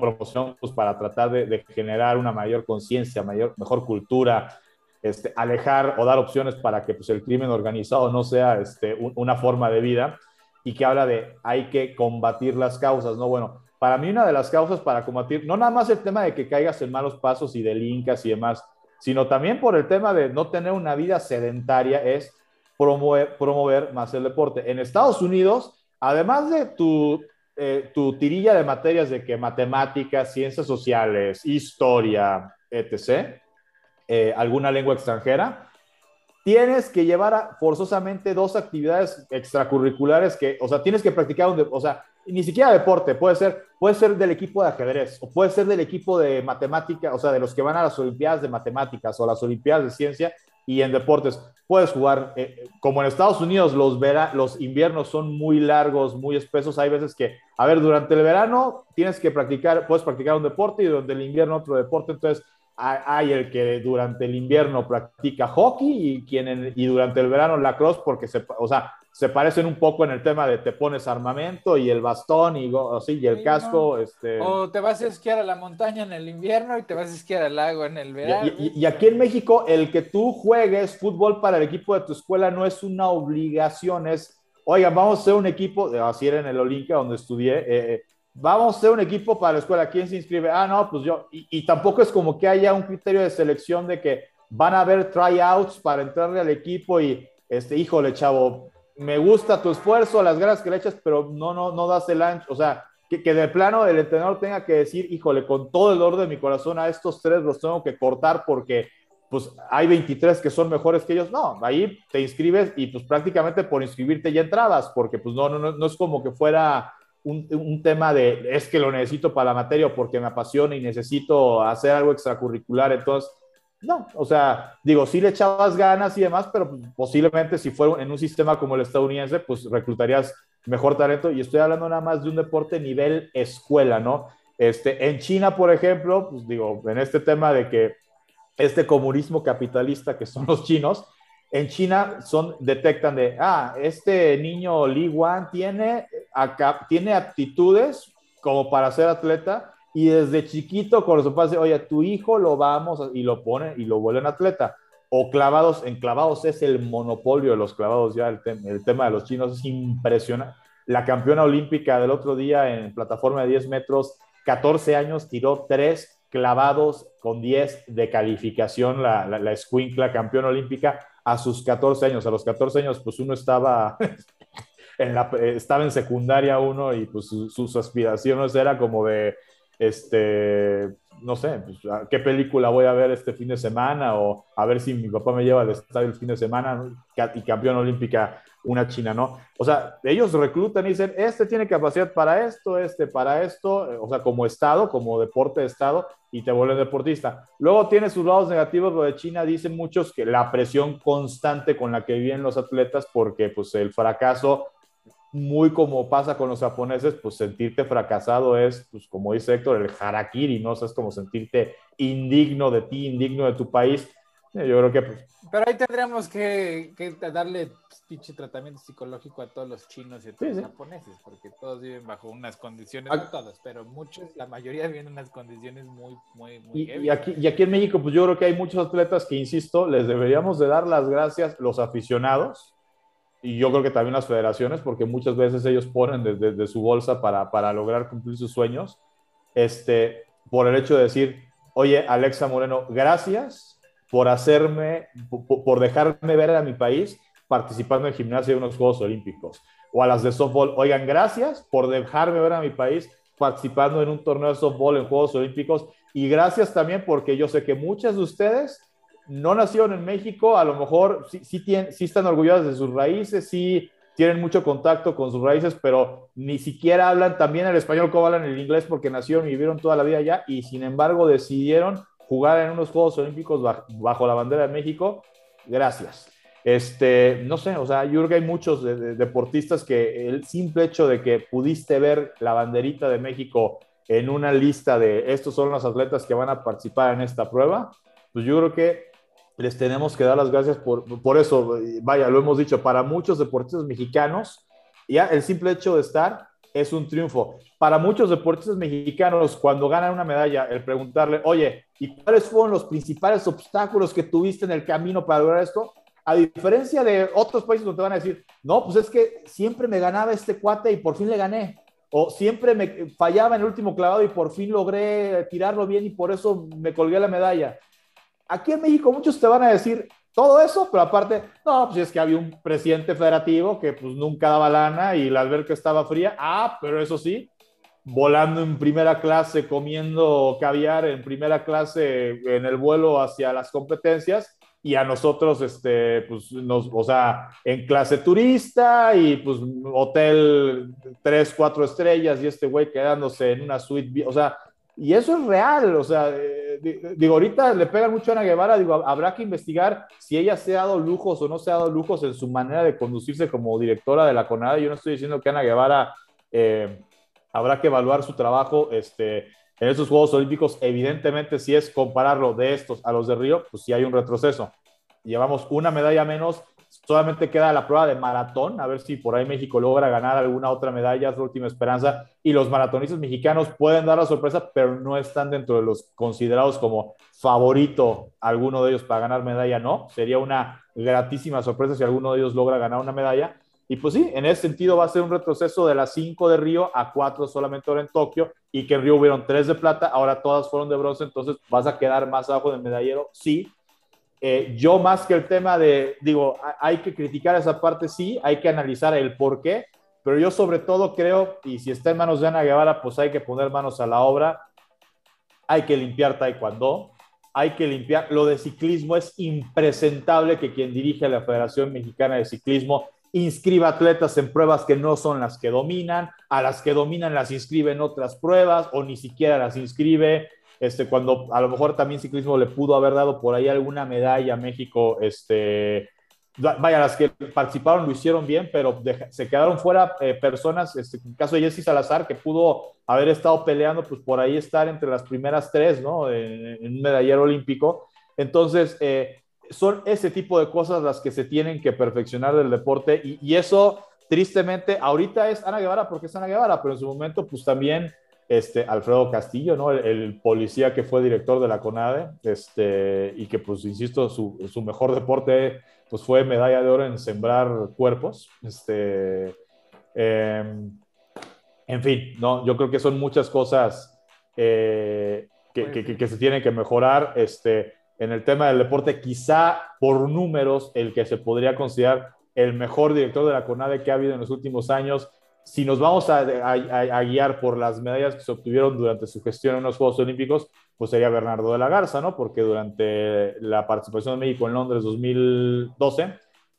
promoción, pues para tratar de, de generar una mayor conciencia, mayor, mejor cultura, este, alejar o dar opciones para que pues, el crimen organizado no sea este, un, una forma de vida y que habla de hay que combatir las causas, ¿no? Bueno, para mí una de las causas para combatir, no nada más el tema de que caigas en malos pasos y delincas y demás, sino también por el tema de no tener una vida sedentaria, es promover, promover más el deporte. En Estados Unidos, además de tu eh, tu tirilla de materias de que matemáticas, ciencias sociales, historia, etc., eh, alguna lengua extranjera, tienes que llevar forzosamente dos actividades extracurriculares que, o sea, tienes que practicar, un, o sea, ni siquiera deporte, puede ser, puede ser del equipo de ajedrez, o puede ser del equipo de matemática, o sea, de los que van a las Olimpiadas de Matemáticas o las Olimpiadas de Ciencia y en deportes. Puedes jugar, eh, como en Estados Unidos los, vera, los inviernos son muy largos, muy espesos, hay veces que, a ver, durante el verano tienes que practicar, puedes practicar un deporte y durante el invierno otro deporte, entonces hay el que durante el invierno practica hockey y, quien y durante el verano lacrosse porque se, o sea, se parecen un poco en el tema de te pones armamento y el bastón y, así, y el casco. Este... O te vas a esquiar a la montaña en el invierno y te vas a esquiar al lago en el verano. Y, aquí en México, el que tú juegues fútbol para el equipo de tu escuela no es una obligación, es, oigan, vamos a ser un equipo, así era en el Olinka donde estudié, eh, eh, vamos a ser un equipo para la escuela, ¿quién se inscribe? Ah, no, pues yo, y, tampoco es como que haya un criterio de selección de que van a haber tryouts para entrarle al equipo y, este, híjole, chavo, me gusta tu esfuerzo, las ganas que le echas, pero no, no, no das el ancho, o sea, que, que de plano el entrenador tenga que decir, híjole, con todo el dolor de mi corazón a estos tres los tengo que cortar porque pues hay 23 que son mejores que ellos. No, ahí te inscribes y pues prácticamente por inscribirte ya entrabas, porque pues no, no, no, es como que fuera un, un, tema de es que lo necesito para la materia o porque me apasiona y necesito hacer algo extracurricular. Entonces, no, o sea, digo, sí le echabas ganas y demás, pero posiblemente si fuera en un sistema como el estadounidense, pues reclutarías mejor talento. Y estoy hablando nada más de un deporte nivel escuela, ¿no? Este, en China, por ejemplo, pues digo, en este tema de que este comunismo capitalista que son los chinos, en China son, detectan de, ah, este niño Li Wan tiene, acá, tiene aptitudes como para ser atleta, y desde chiquito con su padre, oye, tu hijo lo vamos y lo pone y lo vuelven atleta. O clavados, en clavados es el monopolio de los clavados ya, el, el tema de los chinos es impresionante. La campeona olímpica del otro día en plataforma de 10 metros, 14 años, tiró tres clavados con 10 de calificación, la, la, la campeona olímpica a sus 14 años. A los 14 años, pues uno estaba en, la, estaba en secundaria uno y pues sus aspiraciones era como de este, no sé, pues, qué película voy a ver este fin de semana o a ver si mi papá me lleva al estadio el fin de semana y campeón olímpica una china, ¿no? O sea, ellos reclutan y dicen, este tiene capacidad para esto, este para esto, o sea, como Estado, como deporte de Estado, y te vuelven deportista. Luego tiene sus lados negativos, lo de China, dicen muchos que la presión constante con la que viven los atletas, porque pues el fracaso muy como pasa con los japoneses, pues sentirte fracasado es, pues como dice Héctor, el harakiri, ¿no? O es como sentirte indigno de ti, indigno de tu país. Yo creo que... Pues, Pero ahí tendríamos que, que darle pues, pinche tratamiento psicológico a todos los chinos y a todos los japoneses, porque todos viven bajo unas condiciones, no todos, pero muchos, la mayoría viven en unas condiciones muy, muy, muy... Y, y, aquí, y aquí en México, pues yo creo que hay muchos atletas que, insisto, les deberíamos de dar las gracias los aficionados, y yo creo que también las federaciones, porque muchas veces ellos ponen desde de, de su bolsa para, para, lograr cumplir sus sueños, este, por el hecho de decir, oye, Alexa Moreno, gracias por hacerme, por, por dejarme ver a mi país participando en gimnasia de unos Juegos Olímpicos. O a las de softball, oigan, gracias por dejarme ver a mi país participando en un torneo de softball en Juegos Olímpicos. Y gracias también porque yo sé que muchas de ustedes no nacieron en México, a lo mejor sí, sí, tienen, están orgullosas de sus raíces, sí tienen mucho contacto con sus raíces, pero ni siquiera hablan también el español como hablan el inglés porque nacieron y vivieron toda la vida allá y sin embargo decidieron jugar en unos Juegos Olímpicos bajo, la bandera de México. Gracias. Este, no sé, o sea, yo creo que hay muchos de, de, deportistas que el simple hecho de que pudiste ver la banderita de México en una lista de estos son los atletas que van a participar en esta prueba, pues yo creo que les tenemos que dar las gracias por, por eso, vaya, lo hemos dicho, para muchos deportistas mexicanos, ya el simple hecho de estar es un triunfo. Para muchos deportistas mexicanos, cuando ganan una medalla, el preguntarle, oye, ¿y cuáles fueron los principales obstáculos que tuviste en el camino para lograr esto? A diferencia de otros países donde te van a decir, no, pues es que siempre me ganaba este cuate y por fin le gané. O siempre me fallaba en el último clavado y por fin logré tirarlo bien y por eso me colgué la medalla. Aquí en México muchos te van a decir todo eso, pero aparte, no, pues es que había un presidente federativo que pues nunca daba lana y la alberca estaba fría. Ah, pero eso sí, volando en primera clase, comiendo caviar en primera clase en el vuelo hacia las competencias, y a nosotros, este, pues, nos, o sea, en clase turista y pues hotel tres, cuatro estrellas y este güey quedándose en una suite, o sea, y eso es real, o sea, eh, digo, ahorita le pegan mucho a Ana Guevara, digo, habrá que investigar si ella se ha dado lujos o no se ha dado lujos en su manera de conducirse como directora de la CONADE. Yo no estoy diciendo que Ana Guevara eh, habrá que evaluar su trabajo este, en esos Juegos Olímpicos. Evidentemente, si es compararlo de estos a los de Río, pues sí hay un retroceso. Llevamos una medalla menos Solamente queda la prueba de maratón, a ver si por ahí México logra ganar alguna otra medalla, es la última esperanza. Y los maratonistas mexicanos pueden dar la sorpresa, pero no están dentro de los considerados como favorito alguno de ellos para ganar medalla, no. Sería una gratísima sorpresa si alguno de ellos logra ganar una medalla. Y pues sí, en ese sentido va a ser un retroceso de las cinco de Río a cuatro solamente ahora en Tokio y que en Río hubieron tres de plata, ahora todas fueron de bronce, entonces vas a quedar más abajo del medallero, sí, eh, yo más que el tema de, digo, hay que criticar esa parte, sí, hay que analizar el por qué, pero yo sobre todo creo, y si está en manos de Ana Guevara, pues hay que poner manos a la obra, hay que limpiar taekwondo, hay que limpiar, lo de ciclismo es impresentable que quien dirige la Federación Mexicana de Ciclismo inscriba atletas en pruebas que no son las que dominan, a las que dominan las inscribe en otras pruebas o ni siquiera las inscribe este, cuando a lo mejor también ciclismo le pudo haber dado por ahí alguna medalla a México, este, vaya, las que participaron lo hicieron bien, pero se quedaron fuera eh, personas, este, en el caso de Jessy Salazar, que pudo haber estado peleando, pues por ahí estar entre las primeras tres, ¿no? En, un medallero olímpico. Entonces, eh, son ese tipo de cosas las que se tienen que perfeccionar del deporte y, y, eso, tristemente, ahorita es Ana Guevara porque es Ana Guevara, pero en su momento, pues también este, Alfredo Castillo, ¿no? El, policía que fue director de la CONADE, este, y que, pues, insisto, su, su, mejor deporte, pues, fue medalla de oro en sembrar cuerpos. Este, em, en fin, ¿no? Yo creo que son muchas cosas eh, que, que, que, se tienen que mejorar. Este, en el tema del deporte, quizá por números, el que se podría considerar el mejor director de la CONADE que ha habido en los últimos años si nos vamos a, guiar por las medallas que se obtuvieron durante su gestión en los Juegos Olímpicos, pues sería Bernardo de la Garza, ¿no? Porque durante la participación de México en Londres 2012,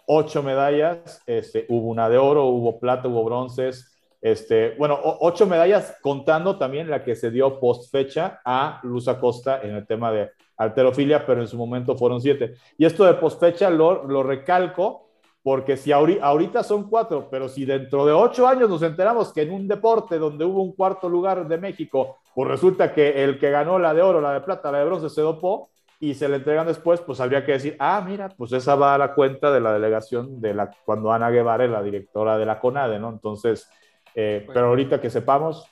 ocho medallas, este, hubo una de oro, hubo plata, hubo bronces, este, bueno, ocho medallas contando también la que se dio post fecha a Luz Acosta en el tema de alterofilia, pero en su momento fueron siete. Y esto de post fecha lo, lo recalco porque si ahorita son cuatro, pero si dentro de ocho años nos enteramos que en un deporte donde hubo un cuarto lugar de México, pues resulta que el que ganó la de oro, la de plata, la de bronce se dopó y se le entregan después, pues habría que decir, ah, mira, pues esa va a la cuenta de la delegación de la, cuando Ana Guevara es la directora de la CONADE, ¿no? Entonces, eh, pues pero ahorita que sepamos,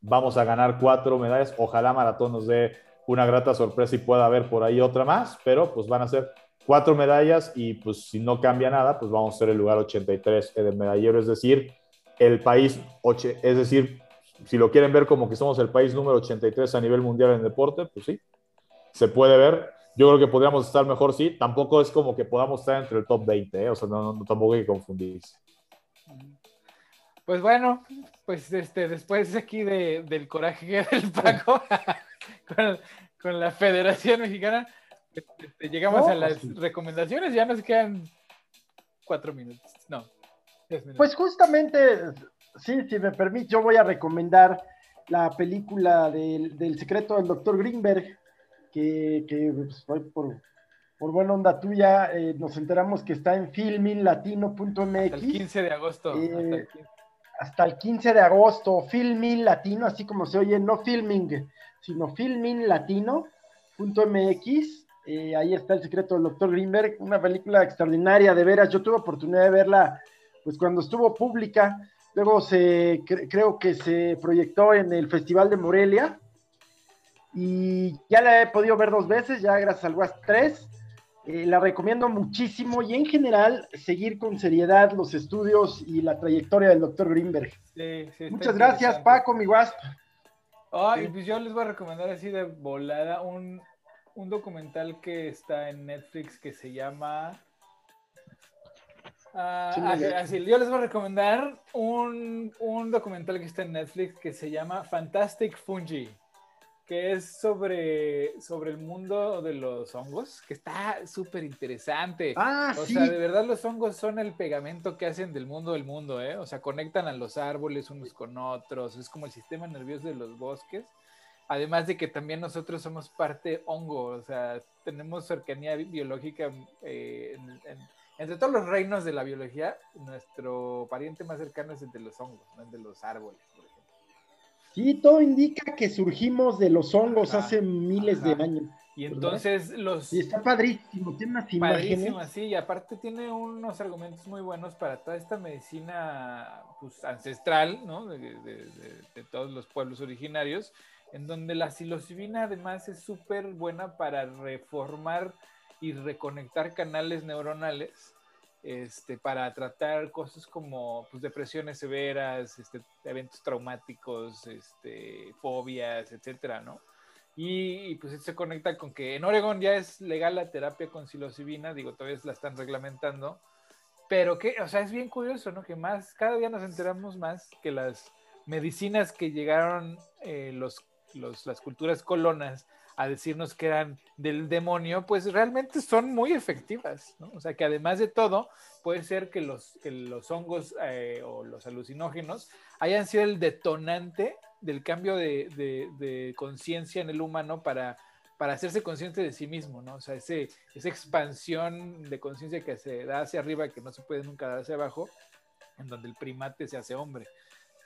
vamos a ganar cuatro medallas, ojalá Maratón nos dé una grata sorpresa y pueda haber por ahí otra más, pero pues van a ser cuatro medallas y pues si no cambia nada, pues vamos a ser el lugar 83 del medallero, es decir, el país, es decir, si lo quieren ver como que somos el país número 83 a nivel mundial en deporte, pues sí, se puede ver. Yo creo que podríamos estar mejor, sí. Tampoco es como que podamos estar entre el top 20, ¿eh? o sea, no, tampoco hay que confundirse. Pues bueno, pues este, después aquí de, del coraje del Paco con, con la Federación Mexicana, este, llegamos a las recomendaciones, ya nos quedan cuatro minutos. No. Pues justamente, sí, si me permite, yo voy a recomendar la película del, secreto del doctor Greenberg, que, que pues, por, por, buena onda tuya, eh, nos enteramos que está en filminlatino.mx. Hasta el 15 de agosto. Eh, hasta, el 15. de agosto, Filmin Latino, así como se oye, no filming, sino filminlatino.mx eh, ahí está el secreto del doctor Greenberg, una película extraordinaria, de veras. Yo tuve oportunidad de verla pues cuando estuvo pública, luego se creo que se proyectó en el Festival de Morelia y ya la he podido ver dos veces, ya gracias al WAS 3. Eh, la recomiendo muchísimo y en general seguir con seriedad los estudios y la trayectoria del doctor Greenberg. Muchas gracias, Paco, mi WASP. Ay, pues yo les voy a recomendar así de volada un, un documental que está en Netflix que se llama. Ah, yo les voy a recomendar un, documental que está en Netflix que se llama Fantastic Fungi. que es sobre, sobre el mundo de los hongos, que está súper interesante. Ah, o sí. sea, de verdad los hongos son el pegamento que hacen del mundo del mundo, ¿eh? O sea, conectan a los árboles unos con otros, es como el sistema nervioso de los bosques. Además de que también nosotros somos parte hongo, o sea, tenemos cercanía bi- biológica eh, en- en- entre todos los reinos de la biología, nuestro pariente más cercano es el de los hongos, no el de los árboles, por ejemplo. Sí, todo indica que surgimos de los hongos Ajá, hace miles de ajá. años. Y ¿Verdad? entonces los... Y está padrísimo, tiene unas Padrísimo, imágenes. sí, y aparte tiene unos argumentos muy buenos para toda esta medicina pues, ancestral, ¿no? De, de- de- de todos los pueblos originarios, en donde la psilocibina además es súper buena para reformar y reconectar canales neuronales, este, para tratar cosas como pues, depresiones severas, este, eventos traumáticos, este, fobias, etcétera, ¿no? Y, y, pues se conecta con que en Oregon ya es legal la terapia con psilocibina, digo, todavía la están reglamentando, pero que, o sea, es bien curioso, ¿no? Que más, cada día nos enteramos más que las medicinas que llegaron eh, los, las culturas colonas a decirnos que eran del demonio, pues realmente son muy efectivas, ¿no? O sea, que además de todo, puede ser que los, los hongos eh, o los alucinógenos hayan sido el detonante del cambio de, de, de conciencia en el humano para, para hacerse consciente de sí mismo, ¿no? O sea, ese, esa expansión de conciencia que se da hacia arriba, que no se puede nunca dar hacia abajo, en donde el primate se hace hombre,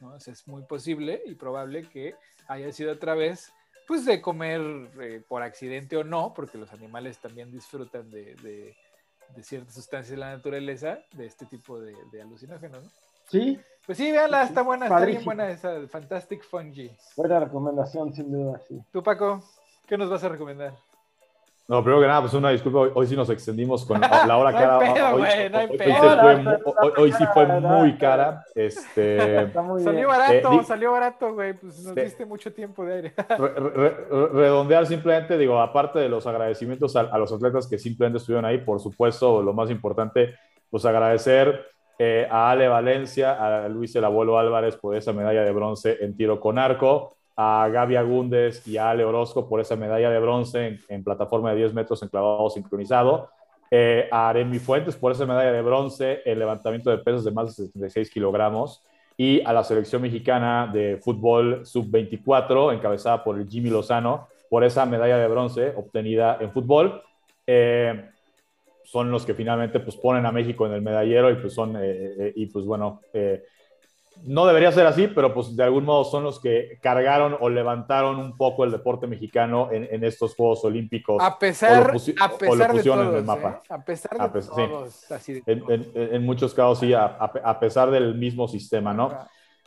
¿no? O sea, es muy posible y probable que haya sido otra vez, pues, de comer eh, por accidente o no, porque los animales también disfrutan de, de, de ciertas sustancias de la naturaleza, de este tipo de, de alucinógenos, ¿no? Sí, Pues sí, véanla, está buena, está bien buena esa Fantastic Fungi. buena recomendación, sin duda, sí. Tú, Paco, ¿qué nos vas a recomendar? No, primero que nada, pues una disculpa, hoy, hoy sí nos extendimos con la hora No hay cara. pedo, hoy, güey, no hay hoy- hoy pedo. sí fue muy cara. Este, Está muy Salió bien. barato, Eh, salió barato, güey. Pues nos diste mucho tiempo de aire. re- re- re- redondear simplemente, digo, aparte de los agradecimientos a, a los atletas que simplemente estuvieron ahí, por supuesto, lo más importante, pues agradecer eh, a Ale Valencia, a Luis el Abuelo Álvarez por esa medalla de bronce en tiro con arco, a Gaby Agúndez y a Ale Orozco por esa medalla de bronce en, plataforma de 10 metros en clavado sincronizado, eh, a Aremi Fuentes por esa medalla de bronce en levantamiento de pesos de más de 76 kilogramos, y a la selección mexicana de fútbol sub-24, encabezada por el Jimmy Lozano, por esa medalla de bronce obtenida en fútbol. Eh, son los que finalmente pues, ponen a México en el medallero y pues son, eh, y pues bueno, no debería ser así, pero pues de algún modo son los que cargaron o levantaron un poco el deporte mexicano en, en estos Juegos Olímpicos. A pesar, a de en el mapa. ¿eh? A pesar de A pesar- sí. todos. Así de En, todos. en- en muchos casos sí, a, pesar del mismo sistema, ¿no?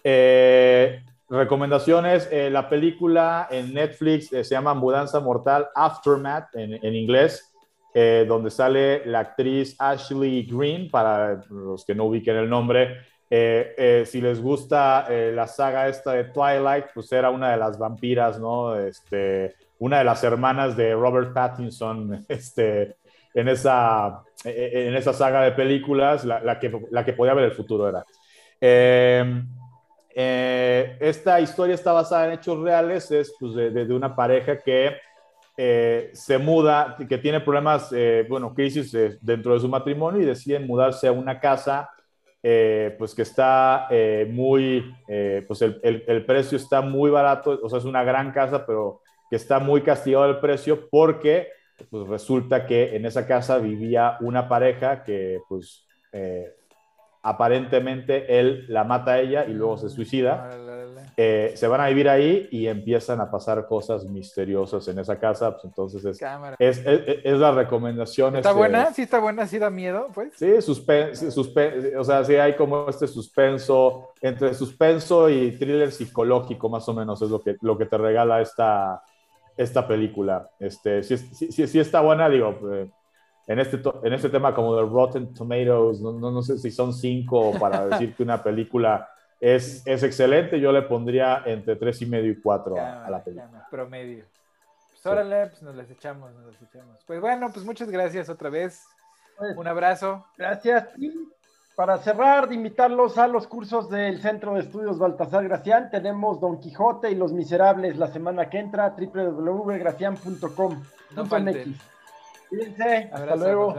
Eh, recomendaciones, eh, la película en Netflix eh, se llama Mudanza Mortal Aftermath en, en inglés, eh, donde sale la actriz Ashley Green, para los que no ubiquen el nombre. Eh, eh, si les gusta eh, la saga esta de Twilight, pues era una de las vampiras, ¿no? Este, una de las hermanas de Robert Pattinson, este, en esa, eh, en esa saga de películas, la, la que, la que podía ver el futuro era. Eh, eh, esta historia está basada en hechos reales, es pues, de- de una pareja que eh, se muda, que tiene problemas, eh, bueno, crisis eh, dentro de su matrimonio y deciden mudarse a una casa, eh, pues que está eh, muy, eh, pues el, el- el precio está muy barato, o sea, es una gran casa, pero que está muy castigado el precio porque pues resulta que en esa casa vivía una pareja que pues eh, aparentemente él la mata a ella y luego se suicida. Órale, órale. Eh, se van a vivir ahí y empiezan a pasar cosas misteriosas en esa casa, pues entonces es, es, es- es la recomendación. ¿Está este, buena? Sí, está buena, sí da miedo, pues. Sí, suspen- sí, suspen- o sea, sí hay como este suspenso, entre suspenso y thriller psicológico, más o menos, es lo que, lo que te regala esta, esta película. Este, sí, sí, sí- sí está buena, digo, eh, en este, en este tema como de Rotten Tomatoes, no, no, no sé si son cinco para decir que una película es, es excelente, yo le pondría entre tres y medio y cuatro a, la película. cámara, promedio. Pues órale, pues nos las echamos, nos las echamos. Pues bueno, pues muchas gracias otra vez. Pues, Un abrazo. gracias. Y para cerrar, de invitarlos a los cursos del Centro de Estudios Baltasar Gracián, tenemos Don Quijote y Los Miserables la semana que entra, www.gracian.com. No falten. Cuídense, hasta luego.